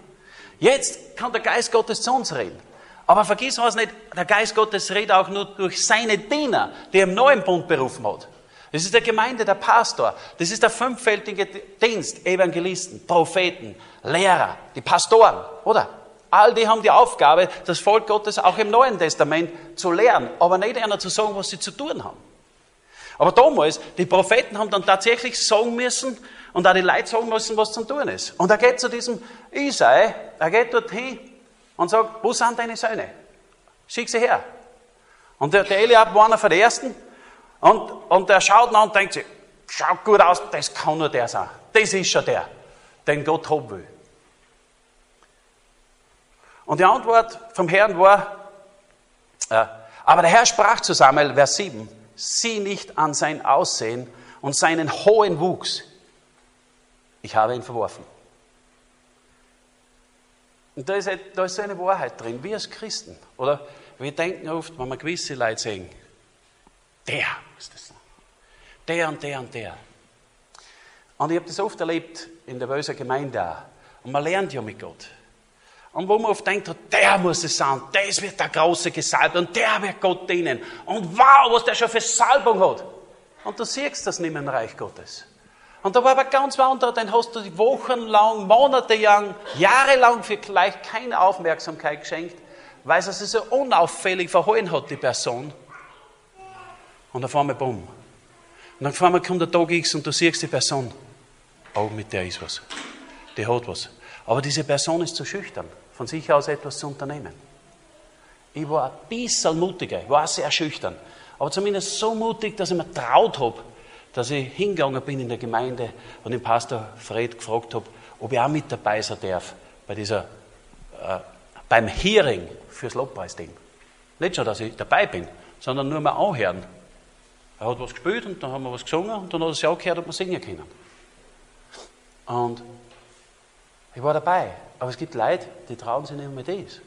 S1: Jetzt kann der Geist Gottes zu uns reden. Aber vergiss was nicht, der Geist Gottes redet auch nur durch seine Diener, die er im neuen Bund berufen hat. Das ist der Gemeinde, der Pastor. Das ist der fünffältige Dienst. Evangelisten, Propheten, Lehrer, die Pastoren, oder? All die haben die Aufgabe, das Volk Gottes auch im Neuen Testament zu lehren, aber nicht einer zu sagen, was sie zu tun haben. Aber damals, die Propheten haben dann tatsächlich sagen müssen und auch die Leute sagen müssen, was zu tun ist. Und er geht zu diesem Isai, er geht dorthin und sagt, wo sind deine Söhne? Schick sie her. Und der, der Eliab war einer von den Ersten und, und der schaut nach und denkt sich, schaut gut aus, das kann nur der sein. Das ist schon der, den Gott haben will. Und die Antwort vom Herrn war, äh, aber der Herr sprach zu Samuel, Vers 7, sieh nicht an sein Aussehen und seinen hohen Wuchs. Ich habe ihn verworfen. Und da ist, da ist eine Wahrheit drin, wir als Christen. Oder wir denken oft, wenn wir gewisse Leute sehen, der muss das sein. Der und der und der. Und ich habe das oft erlebt in der Wöser Gemeinde auch. Und man lernt ja mit Gott. Und wo man oft denkt, der muss es sein, das wird der große Gesalbt und der wird Gott dienen. Und wow, was der schon für Salbung hat. Und du siehst das nicht mehr im Reich Gottes. Und da war aber ganz wander, dann hast du wochenlang, monatelang, jahrelang vielleicht keine Aufmerksamkeit geschenkt, weil sie sich so unauffällig verhalten hat, die Person. Und auf einmal bumm. Und dann auf einmal kommt der Tag X und du siehst die Person. Oh, mit der ist was. Die hat was. Aber diese Person ist zu schüchtern von sich aus etwas zu unternehmen. Ich war ein bisschen mutiger, ich war sehr schüchtern, aber zumindest so mutig, dass ich mir traut habe, dass ich hingegangen bin in der Gemeinde und den Pastor Fred gefragt habe, ob ich auch mit dabei sein darf bei dieser, äh, beim Hearing fürs Lobpreisding. Nicht schon, dass ich dabei bin, sondern nur mal anhören. Er hat was gespielt und dann haben wir was gesungen und dann hat er sich auch gehört, ob wir singen können. Und ich war dabei. Aber es gibt Leute, die trauen sich nicht mehr das.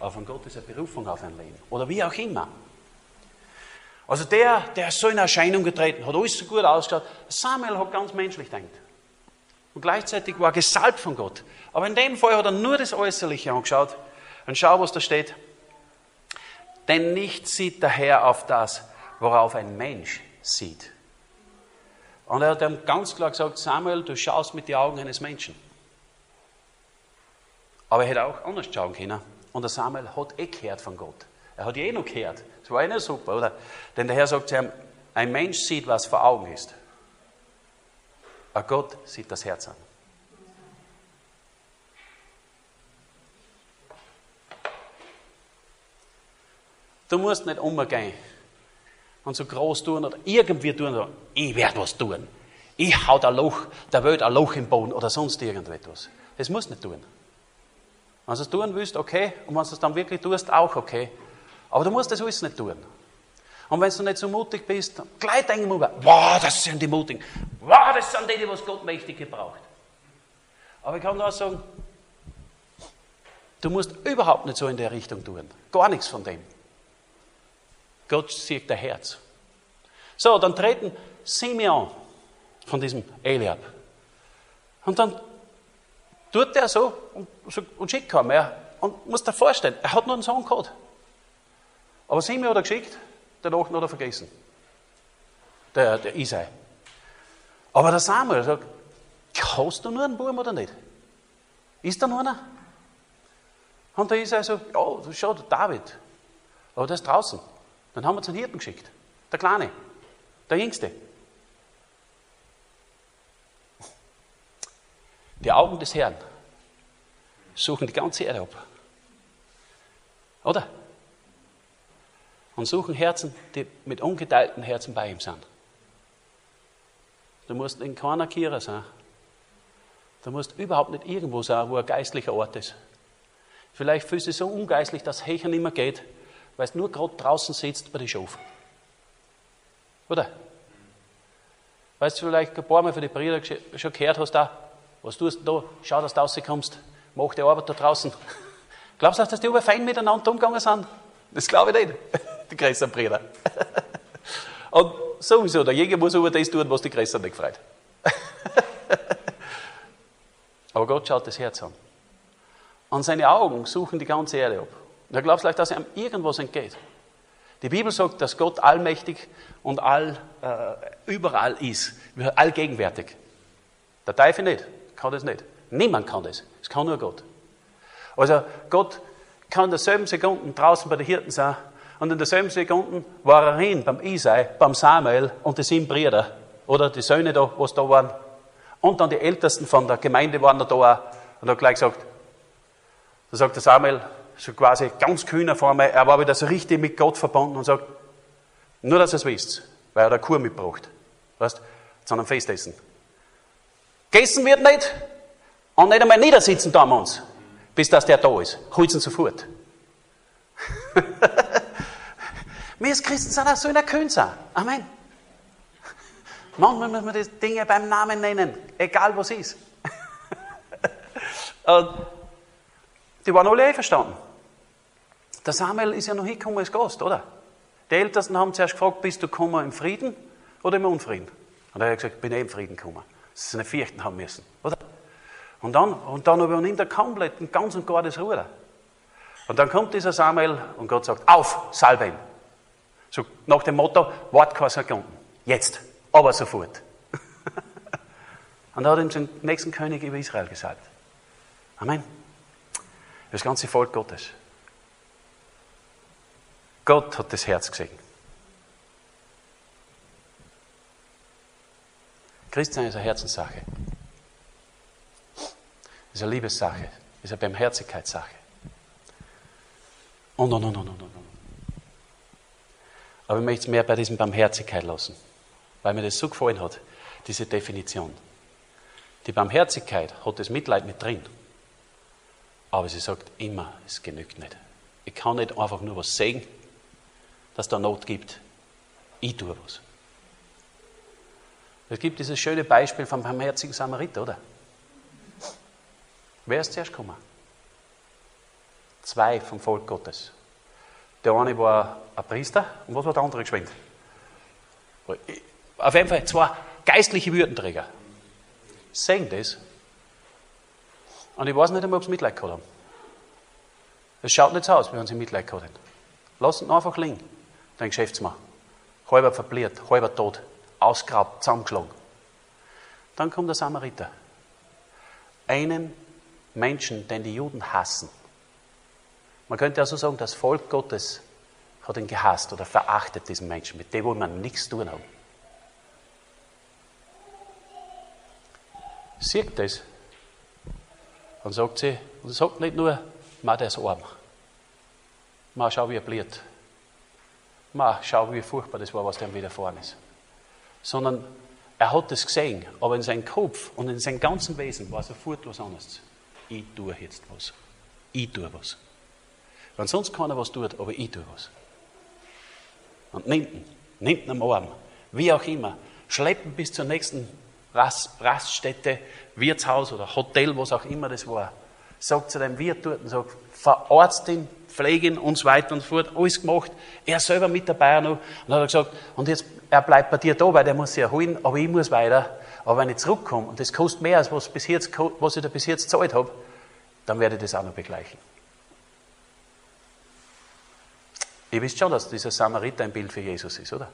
S1: Aber von Gott ist eine Berufung auf ein Leben. Oder wie auch immer. Also der, der ist so in Erscheinung getreten, hat alles so gut ausgeschaut. Samuel hat ganz menschlich gedacht. Und gleichzeitig war er gesalbt von Gott. Aber in dem Fall hat er nur das Äußerliche angeschaut. Und schau, was da steht. Denn nicht sieht der Herr auf das, worauf ein Mensch sieht. Und er hat ihm ganz klar gesagt, Samuel, du schaust mit den Augen eines Menschen. Aber er hätte auch anders schauen können. Und der Samuel hat eh gehört von Gott. Er hat eh noch gehört. Das war eh nicht super, oder? Denn der Herr sagt zu ihm, ein Mensch sieht, was vor Augen ist. Aber Gott sieht das Herz an. Du musst nicht umgehen und so groß tun oder irgendwie tun, oder ich werde was tun. Ich hau der Loch, der Welt ein Loch im Boden oder sonst irgendetwas. Das musst du nicht tun. Wenn du es tun willst, okay. Und wenn du es dann wirklich tust, auch okay. Aber du musst das alles nicht tun. Und wenn du nicht so mutig bist, gleich denken wir, wow, das sind die Mutigen. Wow, das sind die, die was Gott mächtig gebraucht. Aber ich kann nur sagen, du musst überhaupt nicht so in der Richtung tun. Gar nichts von dem. Gott sieht dein Herz. So, dann treten Simeon von diesem Eliab. Und dann tut er so und, und schickt keinen mehr. Und muss dir vorstellen, er hat nur einen Sohn gehabt. Aber Simeon hat er geschickt, danach hat er vergessen. Der, der Isai. Aber der Samuel sagt, hast du nur einen Buben oder nicht? Ist da noch einer? Und der Isai sagt, ja, schau, David. Aber der ist draußen. Dann haben wir zum Hirten geschickt. Der Kleine. Der Jüngste. Die Augen des Herrn suchen die ganze Erde ab. Oder? Und suchen Herzen, die mit ungeteilten Herzen bei ihm sind. Du musst in keiner Kirche sein. Du musst überhaupt nicht irgendwo sein, wo ein geistlicher Ort ist. Vielleicht fühlst du dich so ungeistlich, dass Hecher nicht mehr geht, weil du nur gerade draußen sitzt bei den Schafen. Oder? Weißt du vielleicht ein paar Mal für die Brüder schon gehört hast, da, was tust du da? Schau, dass du rauskommst. Mach die Arbeit da draußen. Glaubst du, dass die fein miteinander umgegangen sind? Das glaube ich nicht. Die größeren Brüder. Und sowieso, der Jäger muss über das tun, was die Größeren nicht freut. Aber Gott schaut das Herz an. Und seine Augen suchen die ganze Erde ab. Da glaubst du vielleicht, dass ihm irgendwas entgeht. Die Bibel sagt, dass Gott allmächtig und all, äh, überall ist, allgegenwärtig. Der Teufel nicht, kann das nicht. Niemand kann das. Es kann nur Gott. Also Gott kann in derselben Sekunde draußen bei den Hirten sein und in derselben Sekunde war er hin beim Isai, beim Samuel und die sieben Brüder oder die Söhne da, was da waren. Und dann die Ältesten von der Gemeinde waren da auch und hat gleich gesagt, da sagt der Samuel, so quasi ganz kühner vor mir, er war wieder so richtig mit Gott verbunden und sagt, nur dass ihr es wisst, weil er eine Kur mitgebracht. Weißt, zu einem Festessen. Gegessen wird nicht und nicht einmal niedersitzen da uns, bis dass der da ist. Holt ihn sofort. wir als Christen sind auch so in der sein. Amen. Manchmal muss man die Dinge beim Namen nennen, egal was ist. die waren alle einverstanden. Der Samuel ist ja noch hingekommen als Gast, oder? Die Ältesten haben zuerst gefragt, bist du gekommen im Frieden oder im Unfrieden? Und er hat gesagt, ich bin eh im Frieden gekommen. Sie nicht fürchten haben müssen, oder? Und dann, und dann übernimmt er komplett ein ganz und gar das Ruder. Und dann kommt dieser Samuel und Gott sagt, auf, salbe ihn. So nach dem Motto, wart keine Sekunden. Jetzt, aber sofort. und er hat ihm zum nächsten König über Israel gesagt. Amen. Das ganze Volk Gottes. Gott hat das Herz gesehen. Christsein ist eine Herzenssache. Ist eine Liebessache. Ist eine Barmherzigkeitssache. Und, und, und, und, und, und. Aber ich möchte es mehr bei diesem Barmherzigkeit lassen, weil mir das so gefallen hat, diese Definition. Die Barmherzigkeit hat das Mitleid mit drin, aber sie sagt immer, es genügt nicht. Ich kann nicht einfach nur was sehen dass da Not gibt. Ich tue was. Es gibt dieses schöne Beispiel vom barmherzigen Samariter, oder? Wer ist zuerst gekommen? Zwei vom Volk Gottes. Der eine war ein Priester und was war der andere geschwind? Auf jeden Fall zwei geistliche Würdenträger. Sehen das. Und ich weiß nicht einmal, ob sie Mitleid gehabt haben. Es schaut nicht so aus, wie wenn sie Mitleid gehabt hätten. Lassen einfach liegen dein Geschäftsmann. Halber verbliert, halber tot, ausgeraubt, zusammengeschlagen. Dann kommt der Samariter. Einen Menschen, den die Juden hassen. Man könnte also sagen, das Volk Gottes hat ihn gehasst oder verachtet, diesen Menschen. Mit dem wollen man nichts tun haben. Sieht das und sagt sie, und sagt nicht nur, ma, der ist arm. Ma, schau, wie er bliert. Ma, schau, wie furchtbar das war, was dem widerfahren ist. Sondern er hat es gesehen, aber in seinem Kopf und in seinem ganzen Wesen war sofort was anderes. Ich tue jetzt was. Ich tue was. Wenn sonst keiner was tut, aber ich tue was. Und nimmt ihn, nimmt ihn am Arm, wie auch immer, schleppen bis zur nächsten Rast, Raststätte, Wirtshaus oder Hotel, was auch immer das war. Sagt zu dem Wirt dort und sagt, verarzt ihn, pflegen und so weiter und so fort, alles gemacht. Er selber mit dabei noch. Und dann hat er gesagt, und jetzt, er bleibt bei dir da, weil der muss sich erholen, aber ich muss weiter. Aber wenn ich zurückkomme und das kostet mehr, als was, bis jetzt, was ich da bis jetzt gezahlt habe, dann werde ich das auch noch begleichen. Ihr wisst schon, dass dieser Samariter ein Bild für Jesus ist, oder?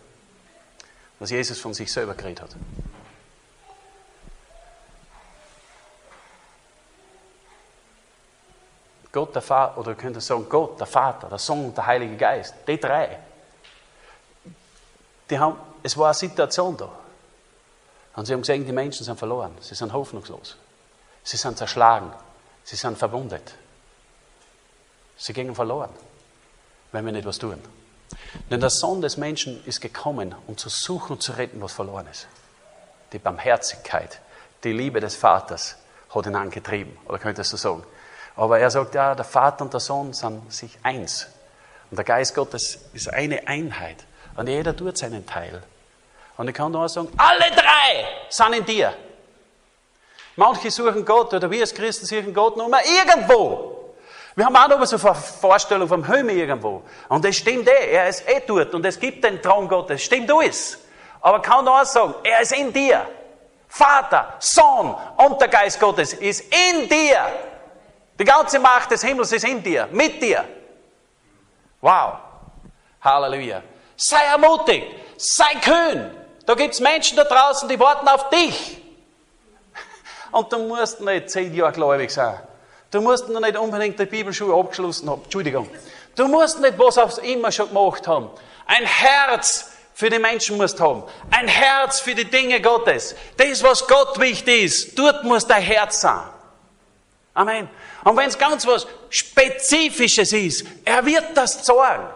S1: Dass Jesus von sich selber geredet hat. Gott der Vater, oder könnt ihr sagen, Gott, der Vater, der Sohn und der Heilige Geist, die drei, die haben, es war eine Situation da. Und sie haben gesehen, die Menschen sind verloren, sie sind hoffnungslos, sie sind zerschlagen, sie sind verwundet. Sie gingen verloren, wenn wir nicht was tun. Denn der Sohn des Menschen ist gekommen, um zu suchen und zu retten, was verloren ist. Die Barmherzigkeit, die Liebe des Vaters hat ihn angetrieben, oder könntest du sagen. Aber er sagt, ja, der Vater und der Sohn sind sich eins. Und der Geist Gottes ist eine Einheit. Und jeder tut seinen Teil. Und ich kann nur sagen, alle drei sind in dir. Manche suchen Gott, oder wir als Christen suchen Gott nur mal irgendwo. Wir haben auch noch so eine Vorstellung vom Himmel irgendwo. Und das stimmt eh, er ist eh dort und es gibt den Thron Gottes, stimmt alles. Aber kann nur sagen, er ist in dir. Vater, Sohn und der Geist Gottes ist in dir. Die ganze Macht des Himmels ist in dir, mit dir. Wow. Halleluja. Sei ermutigt. Sei kühn. Da gibt es Menschen da draußen, die warten auf dich. Und du musst nicht zehn Jahre gläubig sein. Du musst noch nicht unbedingt die Bibelschule abgeschlossen haben. Entschuldigung. Du musst nicht was auch immer schon gemacht haben. Ein Herz für die Menschen musst haben. Ein Herz für die Dinge Gottes. Das, was Gott wichtig ist, dort muss dein Herz sein. Amen. Und wenn es ganz was Spezifisches ist, er wird das sagen.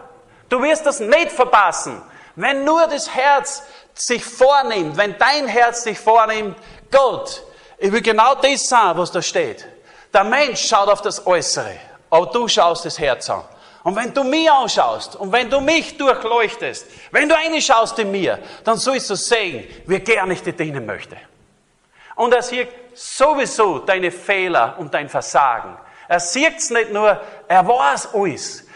S1: Du wirst das nicht verpassen. Wenn nur das Herz sich vornimmt, wenn dein Herz sich vornimmt, Gott, ich will genau das sagen, was da steht. Der Mensch schaut auf das Äußere, aber du schaust das Herz an. Und wenn du mich anschaust und wenn du mich durchleuchtest, wenn du reinschaust in mir, dann sollst du sehen, wie gern ich dir dienen möchte. Und er sieht sowieso deine Fehler und dein Versagen. Er sieht es nicht nur, er weiß alles.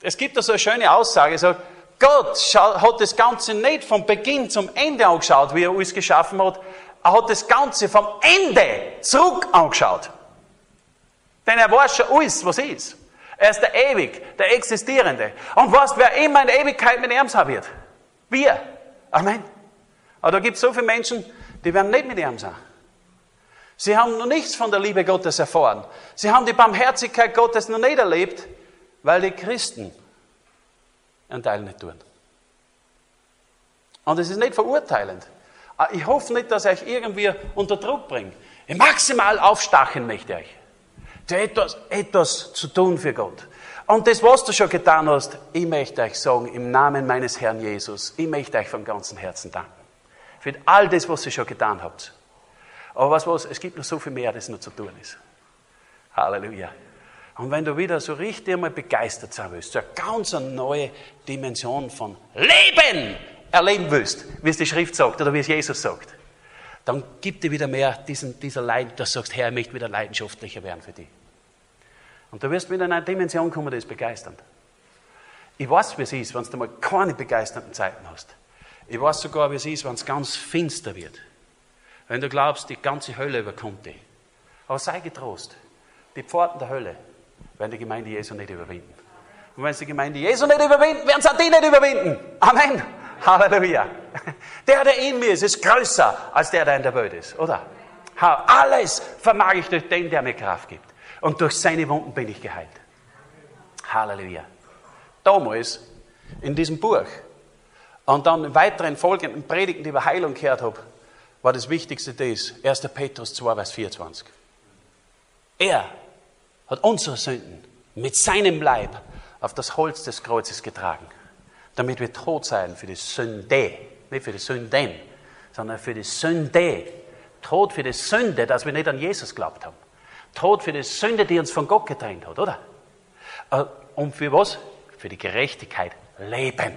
S1: Es gibt da so eine schöne Aussage, so, Gott hat das Ganze nicht vom Beginn zum Ende angeschaut, wie er alles geschaffen hat. Er hat das Ganze vom Ende zurück angeschaut. Denn er weiß schon alles, was ist. Er ist der Ewig, der Existierende. Und was, wer immer in Ewigkeit mit ihm sein wird? Wir. Amen. Aber da gibt es so viele Menschen, die werden nicht mit ihm sein. Sie haben noch nichts von der Liebe Gottes erfahren. Sie haben die Barmherzigkeit Gottes noch nicht erlebt, weil die Christen einen Teil nicht tun. Und es ist nicht verurteilend. Ich hoffe nicht, dass ich euch irgendwie unter Druck bringe. Maximal aufstachen möchte ich euch etwas, etwas zu tun für Gott. Und das, was du schon getan hast, ich möchte euch sagen, im Namen meines Herrn Jesus, ich möchte euch von ganzem Herzen danken. Für all das, was ihr schon getan habt. Aber was, was, es gibt noch so viel mehr, das noch zu tun ist. Halleluja. Und wenn du wieder so richtig einmal begeistert sein willst, so eine ganz neue Dimension von Leben erleben willst, wie es die Schrift sagt oder wie es Jesus sagt, dann gib dir wieder mehr diesen, dieser Leid, dass du sagst, Herr, ich möchte wieder leidenschaftlicher werden für dich. Und du wirst wieder in eine Dimension kommen, die ist begeisternd. Ich weiß, wie es ist, wenn du mal keine begeisternden Zeiten hast. Ich weiß sogar, wie es ist, wenn es ganz finster wird. Wenn du glaubst, die ganze Hölle überkommt dich. Aber sei getrost. Die Pforten der Hölle werden die Gemeinde Jesu nicht überwinden. Und wenn sie die Gemeinde Jesu nicht überwinden, werden sie auch die nicht überwinden. Amen. Halleluja. Der, der in mir ist, ist größer als der, der in der Welt ist, oder? Alles vermag ich durch den, der mir Kraft gibt. Und durch seine Wunden bin ich geheilt. Halleluja. Damals, in diesem Buch, und dann in weiteren folgenden Predigten, die über Heilung gehört habe, war das Wichtigste das, 1. Petrus 2, Vers 24. Er hat unsere Sünden mit seinem Leib auf das Holz des Kreuzes getragen damit wir tot sein für die Sünde. Nicht für die Sünden, sondern für die Sünde. Tod für die Sünde, dass wir nicht an Jesus glaubt haben. Tod für die Sünde, die uns von Gott getrennt hat, oder? Äh, und für was? Für die Gerechtigkeit leben.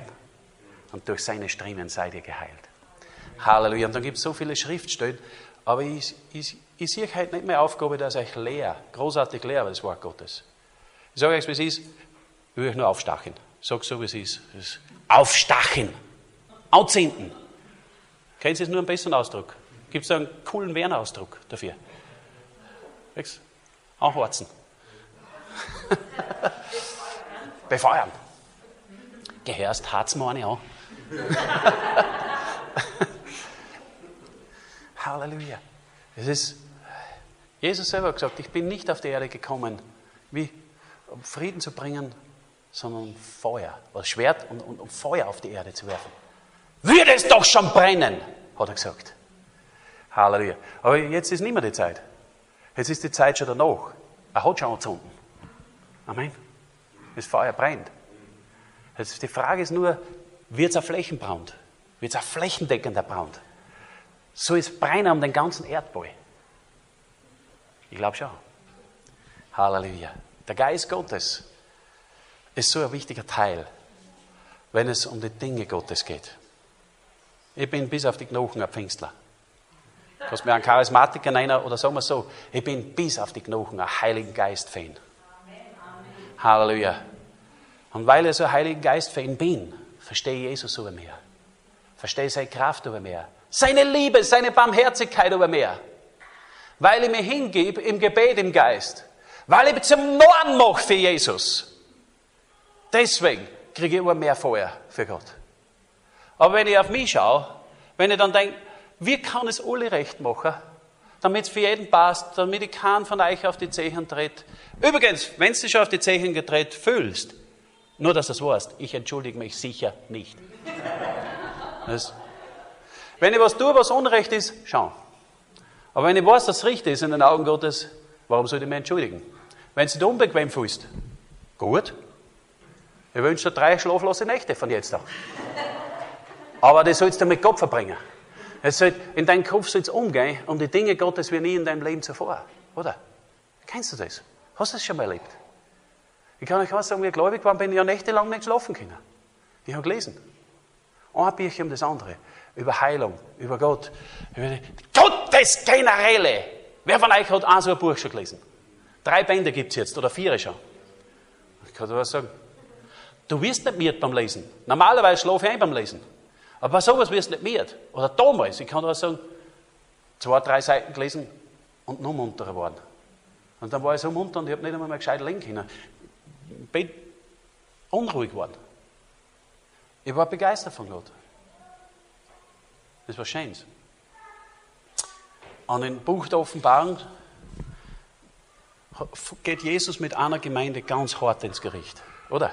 S1: Und durch seine Striemen seid ihr geheilt. Halleluja. Und dann gibt es so viele Schriftstellen, aber ich, ich, ich sehe heute nicht mehr Aufgabe, dass ich lehre, großartig lehre, das Wort Gottes. Ich sage euch, wie es ist, ich will euch nur aufstachen. Sag so, wie es ist. Das Aufstachen. Anzünden. Kennen Sie es nur einen besseren Ausdruck? Gibt es einen coolen Werner-Ausdruck dafür? Anhorzen. Befeuern. Gehörst, hart's mir eine an. Halleluja. Es ist, Jesus selber hat gesagt, ich bin nicht auf die Erde gekommen, wie, um Frieden zu bringen, sondern um Feuer, oder Schwert und, und um Feuer auf die Erde zu werfen. Würde es doch schon brennen, hat er gesagt. Halleluja. Aber jetzt ist nicht mehr die Zeit. Jetzt ist die Zeit schon danach. Er hat schon angezündet. Amen. Das Feuer brennt. Jetzt die Frage ist nur, wird es ein Flächenbrand? Wird es ein flächendeckender Brand? Soll es brennen um den ganzen Erdball? Ich glaube schon. Halleluja. Der Geist Gottes ist so ein wichtiger Teil, wenn es um die Dinge Gottes geht. Ich bin bis auf die Knochen ein Pfingstler. Du kannst mir einen Charismatiker nennen oder sagen wir so, ich bin bis auf die Knochen ein Heiligen Geist-Fan. Halleluja. Und weil ich so ein Heiligen Geist-Fan bin, verstehe Jesus über mehr. Verstehe seine Kraft über mehr. Seine Liebe, seine Barmherzigkeit über mehr. Weil ich mir hingebe im Gebet im Geist. Weil ich zum Norden mache für Jesus Deswegen kriege ich immer mehr Feuer für Gott. Aber wenn ich auf mich schaue, wenn ich dann denke, wie kann es alle recht machen, damit es für jeden passt, damit ich keinen von euch auf die Zehen tritt. Übrigens, wenn du schon auf die Zehen getreten fühlst, nur dass du es weißt, ich entschuldige mich sicher nicht. Das, wenn ich was tue, was Unrecht ist, schau. Aber wenn ich weiß, dass es richtig ist in den Augen Gottes, warum soll ich mich entschuldigen? Wenn du dich unbequem fühlst, gut. Ich wünsche dir drei schlaflose Nächte von jetzt an. Aber das sollst du mit Gott verbringen. Es soll, in deinem Kopf soll es umgehen um die Dinge Gottes wie nie in deinem Leben zuvor. Oder? Kennst du das? Hast du das schon mal erlebt? Ich kann euch was sagen, wie gläubig war, bin ich ja nächtelang nicht schlafen können. Ich habe gelesen. Ein Büchchen um das andere. Über Heilung, über Gott, über die Gottes Generelle. Wer von euch hat auch so ein Buch schon gelesen? Drei Bände gibt es jetzt, oder vier schon. Ich kann dir was sagen. Du wirst nicht miert beim Lesen. Normalerweise schlafe ich ein beim Lesen. Aber bei sowas wirst du nicht miert. Oder damals, ich kann dir was sagen, zwei, drei Seiten gelesen und noch munterer geworden. Und dann war ich so munter und ich habe nicht einmal mehr gescheit lenken können. Bin unruhig geworden. Ich war begeistert von Gott. Das war schön. An dem Buch der Offenbarung geht Jesus mit einer Gemeinde ganz hart ins Gericht, oder?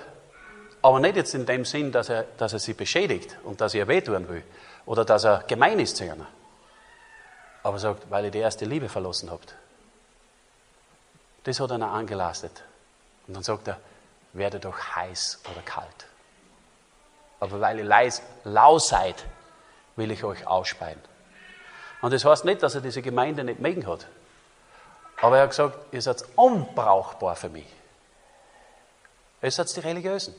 S1: Aber nicht jetzt in dem Sinn, dass er, dass er sie beschädigt und dass er wehtun will oder dass er gemein ist zu ihnen. Aber sagt, weil ihr die erste Liebe verlassen habt. Das hat er angelastet. Und dann sagt er, werde doch heiß oder kalt. Aber weil ihr lau seid, will ich euch ausspeien. Und das heißt nicht, dass er diese Gemeinde nicht mögen hat. Aber er hat gesagt, ihr seid unbrauchbar für mich. Ihr seid die Religiösen.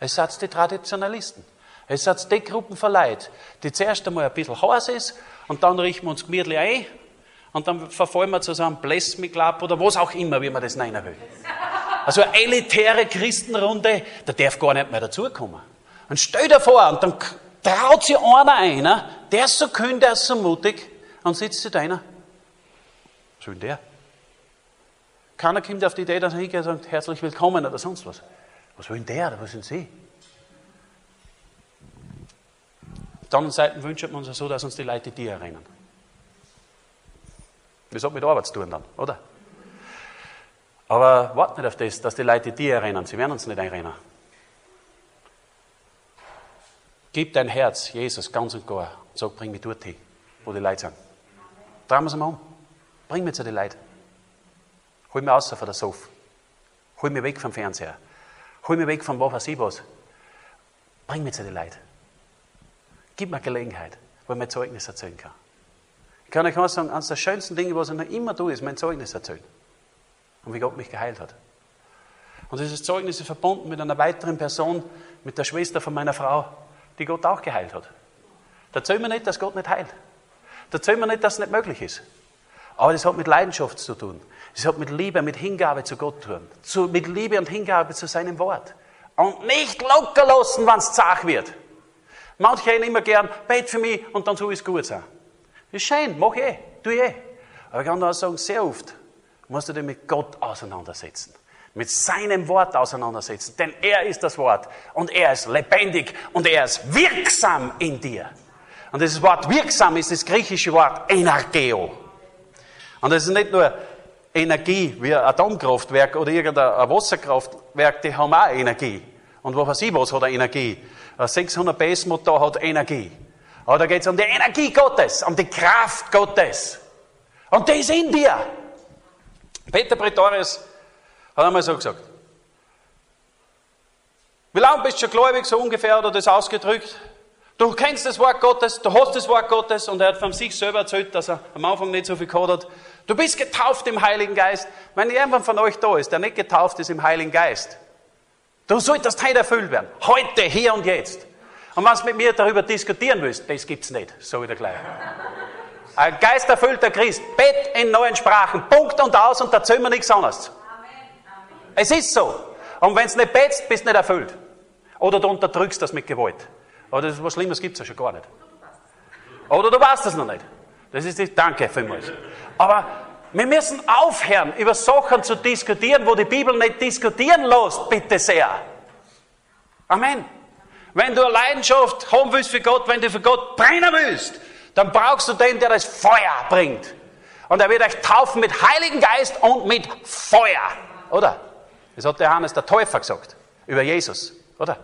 S1: Ihr seid die Traditionalisten. Ihr seid die Gruppen von Leuten, die zuerst einmal ein bisschen heiß ist und dann richten wir uns gemütlich ein und dann verfallen wir zusammen Bless Club oder was auch immer, wie man das nennen will. Also eine elitäre Christenrunde, da darf gar nicht mehr dazukommen. Und stell dir vor, und dann traut sich einer ein, der ist so kühn, der ist so mutig, und sitzt sich da einer. Denn der? Keiner kommt auf die Idee, dass er hingeht und sagt, herzlich willkommen oder sonst was. Was will denn der oder was sind Sie? Auf der anderen Seite wünschen wir uns so, dass uns die Leute die erinnern. Das hat mit Arbeit zu tun dann, oder? Aber wart nicht auf das, dass die Leute die erinnern. Sie werden uns nicht erinnern. Gib dein Herz, Jesus, ganz und gar. Und sag, bring mich dort hin, wo die Leute sind. Drehen wir es mal um. Bring mich zu den Leuten. Hol mich raus von der Sofa. Hol mich weg vom Fernseher. Hol mich weg von was ich was. Bring mich zu den Leuten. Gib mir Gelegenheit, wo ich mein Zeugnis erzählen kann. Ich kann euch auch sagen, eines der schönsten Dinge, was ich noch immer tue, ist mein Zeugnis erzählen. Und wie Gott mich geheilt hat. Und dieses Zeugnis ist verbunden mit einer weiteren Person, mit der Schwester von meiner Frau, die Gott auch geheilt hat. Da erzählen wir nicht, dass Gott nicht heilt. Da erzählen wir nicht, dass es nicht möglich ist. Aber das hat mit Leidenschaft zu tun. Das hat mit Liebe, mit Hingabe zu Gott zu tun. Mit Liebe und Hingabe zu seinem Wort. Und nicht locker lassen, wenn es zart wird. Manche haben immer gern, bet für mich und dann soll es gut sein. Ist schön, mach eh, tu eh. Aber ich kann auch sagen, sehr oft musst du dich mit Gott auseinandersetzen. Mit seinem Wort auseinandersetzen. Denn er ist das Wort. Und er ist lebendig und er ist wirksam in dir. Und dieses Wort wirksam ist das griechische Wort Energeo. Und es ist nicht nur Energie wie ein Atomkraftwerk oder irgendein Wasserkraftwerk, die haben auch Energie. Und was weiß ich, was hat er Energie? Ein 600 PS Motor hat Energie. Aber da geht es um die Energie Gottes, um die Kraft Gottes. Und die ist in dir. Peter Pretorius hat einmal so gesagt. Wie lange bist du schon gläubig, so ungefähr, hat er das ausgedrückt? Du kennst das Wort Gottes, du hast das Wort Gottes und er hat von sich selber erzählt, dass er am Anfang nicht so viel gehabt hat. Du bist getauft im Heiligen Geist. Wenn jemand von euch da ist, der nicht getauft ist im Heiligen Geist, du solltest heute erfüllt werden. Heute, hier und jetzt. Und wenn du mit mir darüber diskutieren willst, das gibt's nicht, so wieder gleich. Ein geisterfüllter Christ, Bett in neuen Sprachen, Punkt und aus und da erzählen wir nichts anderes. Es ist so. Und wenn du nicht betest, bist du nicht erfüllt. Oder du unterdrückst das mit Gewalt. Aber das, was Schlimmes gibt es ja schon gar nicht. Oder du weißt das noch nicht. Das ist die, danke vielmals. Aber wir müssen aufhören, über Sachen zu diskutieren, wo die Bibel nicht diskutieren lässt, bitte sehr. Amen. Wenn du eine Leidenschaft haben willst für Gott, wenn du für Gott brennen willst, dann brauchst du den, der das Feuer bringt. Und er wird euch taufen mit Heiligen Geist und mit Feuer. Oder? Das hat der Johannes der Täufer gesagt. Über Jesus. Oder?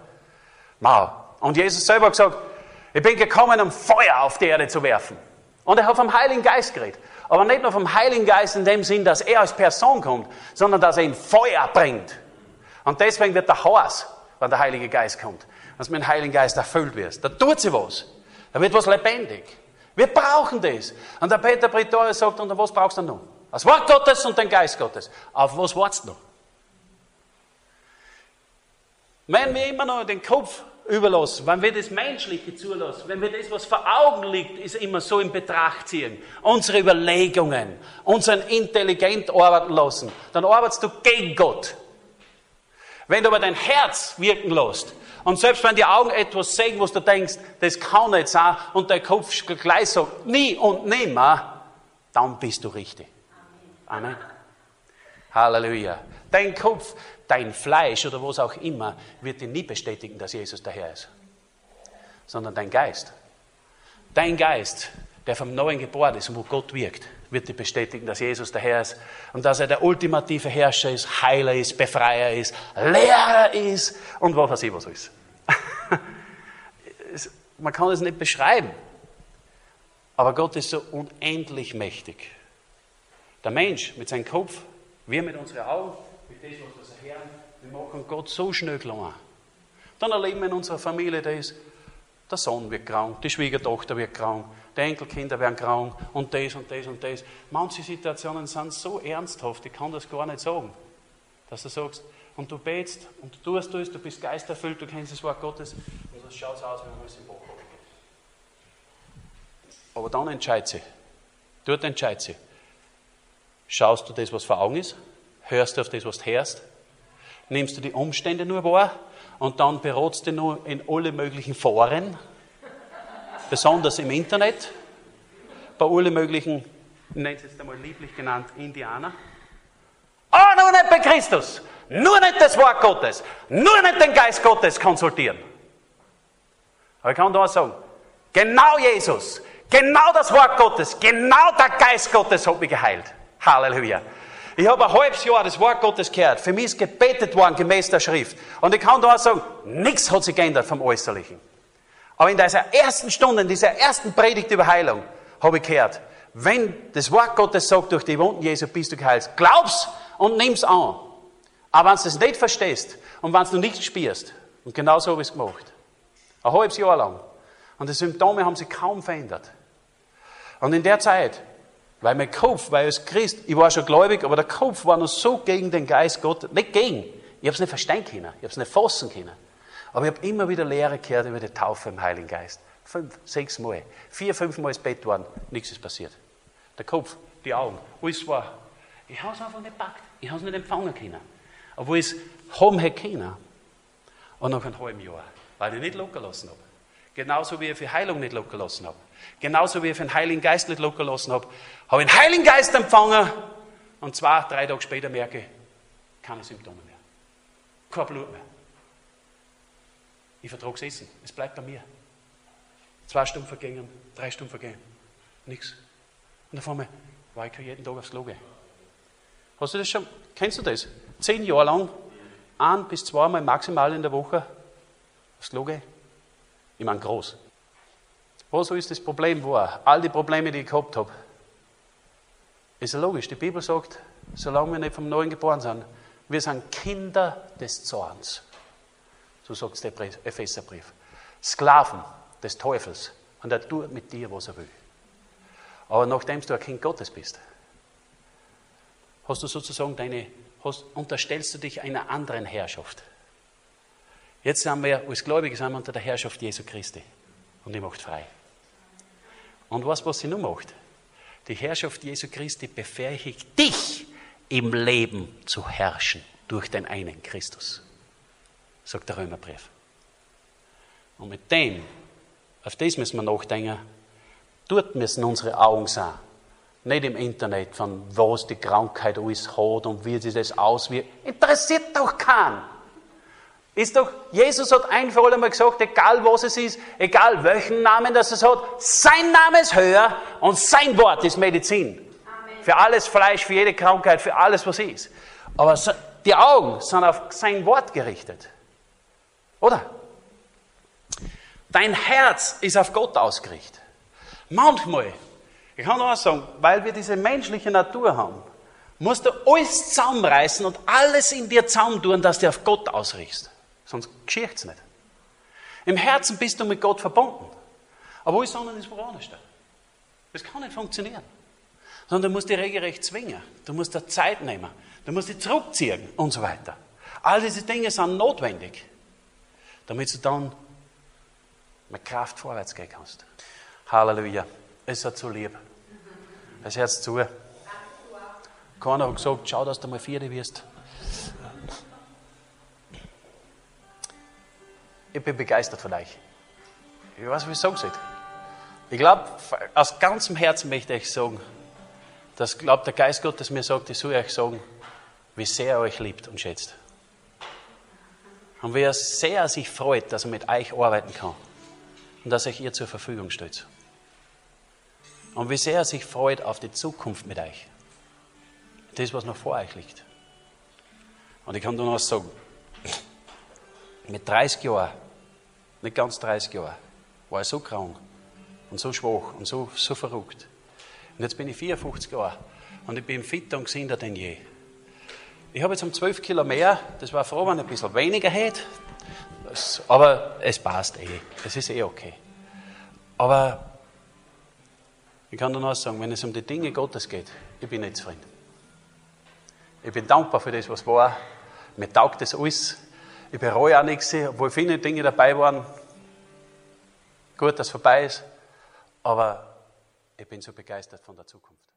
S1: Wow. Und Jesus selber gesagt, ich bin gekommen, um Feuer auf die Erde zu werfen. Und er hat vom Heiligen Geist geredet. Aber nicht nur vom Heiligen Geist in dem Sinn, dass er als Person kommt, sondern dass er ihm Feuer bringt. Und deswegen wird der Haus, wenn der Heilige Geist kommt, dass du mit dem Heiligen Geist erfüllt wirst. Da tut sie was. Da wird was lebendig. Wir brauchen das. Und der Peter Pretorius sagt, und was brauchst du noch? Das Wort Gottes und den Geist Gottes. Auf was wartest du noch? Wenn wir immer noch den Kopf überlassen, wenn wir das Menschliche zulassen, wenn wir das, was vor Augen liegt, ist immer so in Betracht ziehen, unsere Überlegungen, unseren intelligent arbeiten lassen, dann arbeitest du gegen Gott. Wenn du aber dein Herz wirken lässt, und selbst wenn die Augen etwas sehen, was du denkst, das kann nicht sein, und dein Kopf gleich sagt, nie und nimmer, dann bist du richtig. Amen. Halleluja. Dein Kopf, dein Fleisch oder was auch immer wird dir nie bestätigen, dass Jesus der Herr ist, sondern dein Geist. Dein Geist, der vom Neuen geboren ist und wo Gott wirkt, wird dir bestätigen, dass Jesus der Herr ist und dass er der ultimative Herrscher ist, Heiler ist, Befreier ist, Lehrer ist und was weiß ich was ist. Man kann es nicht beschreiben, aber Gott ist so unendlich mächtig. Der Mensch mit seinem Kopf, wir mit unseren Augen, mit dem, was wir hören, wir machen Gott so schnell klein. Dann erleben wir in unserer Familie das, der Sohn wird krank, die Schwiegertochter wird krank, die Enkelkinder werden krank und das und das und das. Manche Situationen sind so ernsthaft, ich kann das gar nicht sagen, dass du sagst, und du betest und du tust das, du bist geisterfüllt, du kennst das Wort Gottes und das schaut aus, wie alles im Bach. Aber dann entscheidet sie. Dort entscheidet sie. Schaust du das, was vor Augen ist? Hörst du auf das, was du hörst? Nimmst du die Umstände nur wahr? Und dann beratst du nur in alle möglichen Foren, besonders im Internet, bei alle möglichen, ich nenne es jetzt einmal lieblich genannt, Indianer. Ah, nur nicht bei Christus, nur nicht das Wort Gottes, nur nicht den Geist Gottes konsultieren. Aber ich kann da sagen, genau Jesus, genau das Wort Gottes, genau der Geist Gottes hat mich geheilt. Halleluja. Ich habe ein halbes Jahr das Wort Gottes gehört. Für mich ist gebetet worden gemäß der Schrift. Und ich kann da auch sagen, nichts hat sich geändert vom Äußerlichen. Aber in dieser ersten Stunde, in dieser ersten Predigt über Heilung, habe ich gehört, wenn das Wort Gottes sagt, durch die Wunden Jesu bist du geheilt, glaub's und nimm's an. Aber wenn du es nicht verstehst und wenn du nicht spürst, und genau so habe ich es gemacht, ein halbes Jahr lang, und die Symptome haben sich kaum verändert. Und in der Zeit weil mein Kopf, weil als Christ, ich war schon gläubig, aber der Kopf war noch so gegen den Geist Gottes, nicht gegen. Ich habe es nicht verstehen können, ich habe es nicht fassen können. Aber ich habe immer wieder Lehre gehört über die Taufe im Heiligen Geist. Fünf, sechs Mal. Vier, fünf Mal ins Bett waren, nichts ist passiert. Der Kopf, die Augen, alles war. Ich habe es einfach nicht gepackt. Ich habe es nicht empfangen können. Obwohl ich es haben hätte können. Und nach einem halben Jahr, weil ich nicht locker lassen habe. Genauso wie ich für Heilung nicht locker lassen habe. Genauso wie ich für den Heiligen Geist nicht locker lassen habe. Habe ich den Heiligen Geist empfangen und zwei, drei Tage später merke ich, keine Symptome mehr. Kein Blut mehr. Ich vertrage es Essen. Es bleibt bei mir. Zwei Stunden vergingen, drei Stunden vergehen. Nichts. Und auf einmal war ich jeden Tag aufs Klo gehen. Hast du das schon? Kennst du das? Zehn Jahre lang, ein bis zweimal maximal in der Woche aufs Klo gehen. Ich meine groß. Was ist das Problem war? All die Probleme, die ich gehabt habe. Ist ja logisch. Die Bibel sagt, solange wir nicht vom Neuen geboren sind, wir sind Kinder des Zorns. So sagt der Epheserbrief. Sklaven des Teufels. Und er tut mit dir, was er will. Aber nachdem du ein Kind Gottes bist, hast du sozusagen deine, hast, unterstellst du dich einer anderen Herrschaft. Jetzt sind wir als Gläubige sind wir unter der Herrschaft Jesu Christi. Und die macht frei. Und was, was sie nun macht? Die Herrschaft Jesu Christi befähigt dich im Leben zu herrschen durch den einen Christus, sagt der Römerbrief. Und mit dem, auf das müssen wir nachdenken, dort müssen unsere Augen sein. Nicht im Internet, von was die Krankheit alles hat und wie sie das auswirkt. Interessiert doch keinen. Ist doch, Jesus hat ein für alle Mal gesagt, egal was es ist, egal welchen Namen das es hat, sein Name ist höher und sein Wort ist Medizin. Amen. Für alles Fleisch, für jede Krankheit, für alles, was ist. Aber die Augen sind auf sein Wort gerichtet. Oder? Dein Herz ist auf Gott ausgerichtet. Manchmal, ich kann auch sagen, weil wir diese menschliche Natur haben, musst du alles zusammenreißen und alles in dir zusammentun, dass du auf Gott ausrichtest. Sonst geschieht es nicht. Im Herzen bist du mit Gott verbunden. Aber alles andere ist woanders. Das kann nicht funktionieren. Sondern du musst dich regelrecht zwingen. Du musst dir Zeit nehmen. Du musst dich zurückziehen und so weiter. All diese Dinge sind notwendig, damit du dann mit Kraft vorwärts gehen kannst. Halleluja. Es hat so lieb. Das Herz zu. Keiner hat gesagt, schau, dass du mal Vierte wirst. Ich bin begeistert von euch. Ich weiß, wie ich sagen soll. Ich glaube, aus ganzem Herzen möchte ich sagen, dass glaubt der Geist Gottes mir sagt, ich soll euch sagen, wie sehr er euch liebt und schätzt. Und wie er sehr sich freut, dass er mit euch arbeiten kann und dass euch ihr zur Verfügung steht. Und wie sehr er sich freut auf die Zukunft mit euch. Das, was noch vor euch liegt. Und ich kann nur noch sagen, mit 30 Jahren nicht ganz 30 Jahre, war ich so krank und so schwach und so, so verrückt. Und jetzt bin ich 54 Jahre und ich bin fitter und gesünder denn je. Ich habe jetzt um 12 Kilo mehr, das war froh, wenn ich ein bisschen weniger hätte, aber es passt eh, es ist eh okay. Aber ich kann nur noch sagen, wenn es um die Dinge Gottes geht, ich bin nicht zufrieden. Ich bin dankbar für das, was war. Mir taugt das alles. Ich bereue auch nichts, obwohl viele Dinge dabei waren. Gut, dass es vorbei ist. Aber ich bin so begeistert von der Zukunft.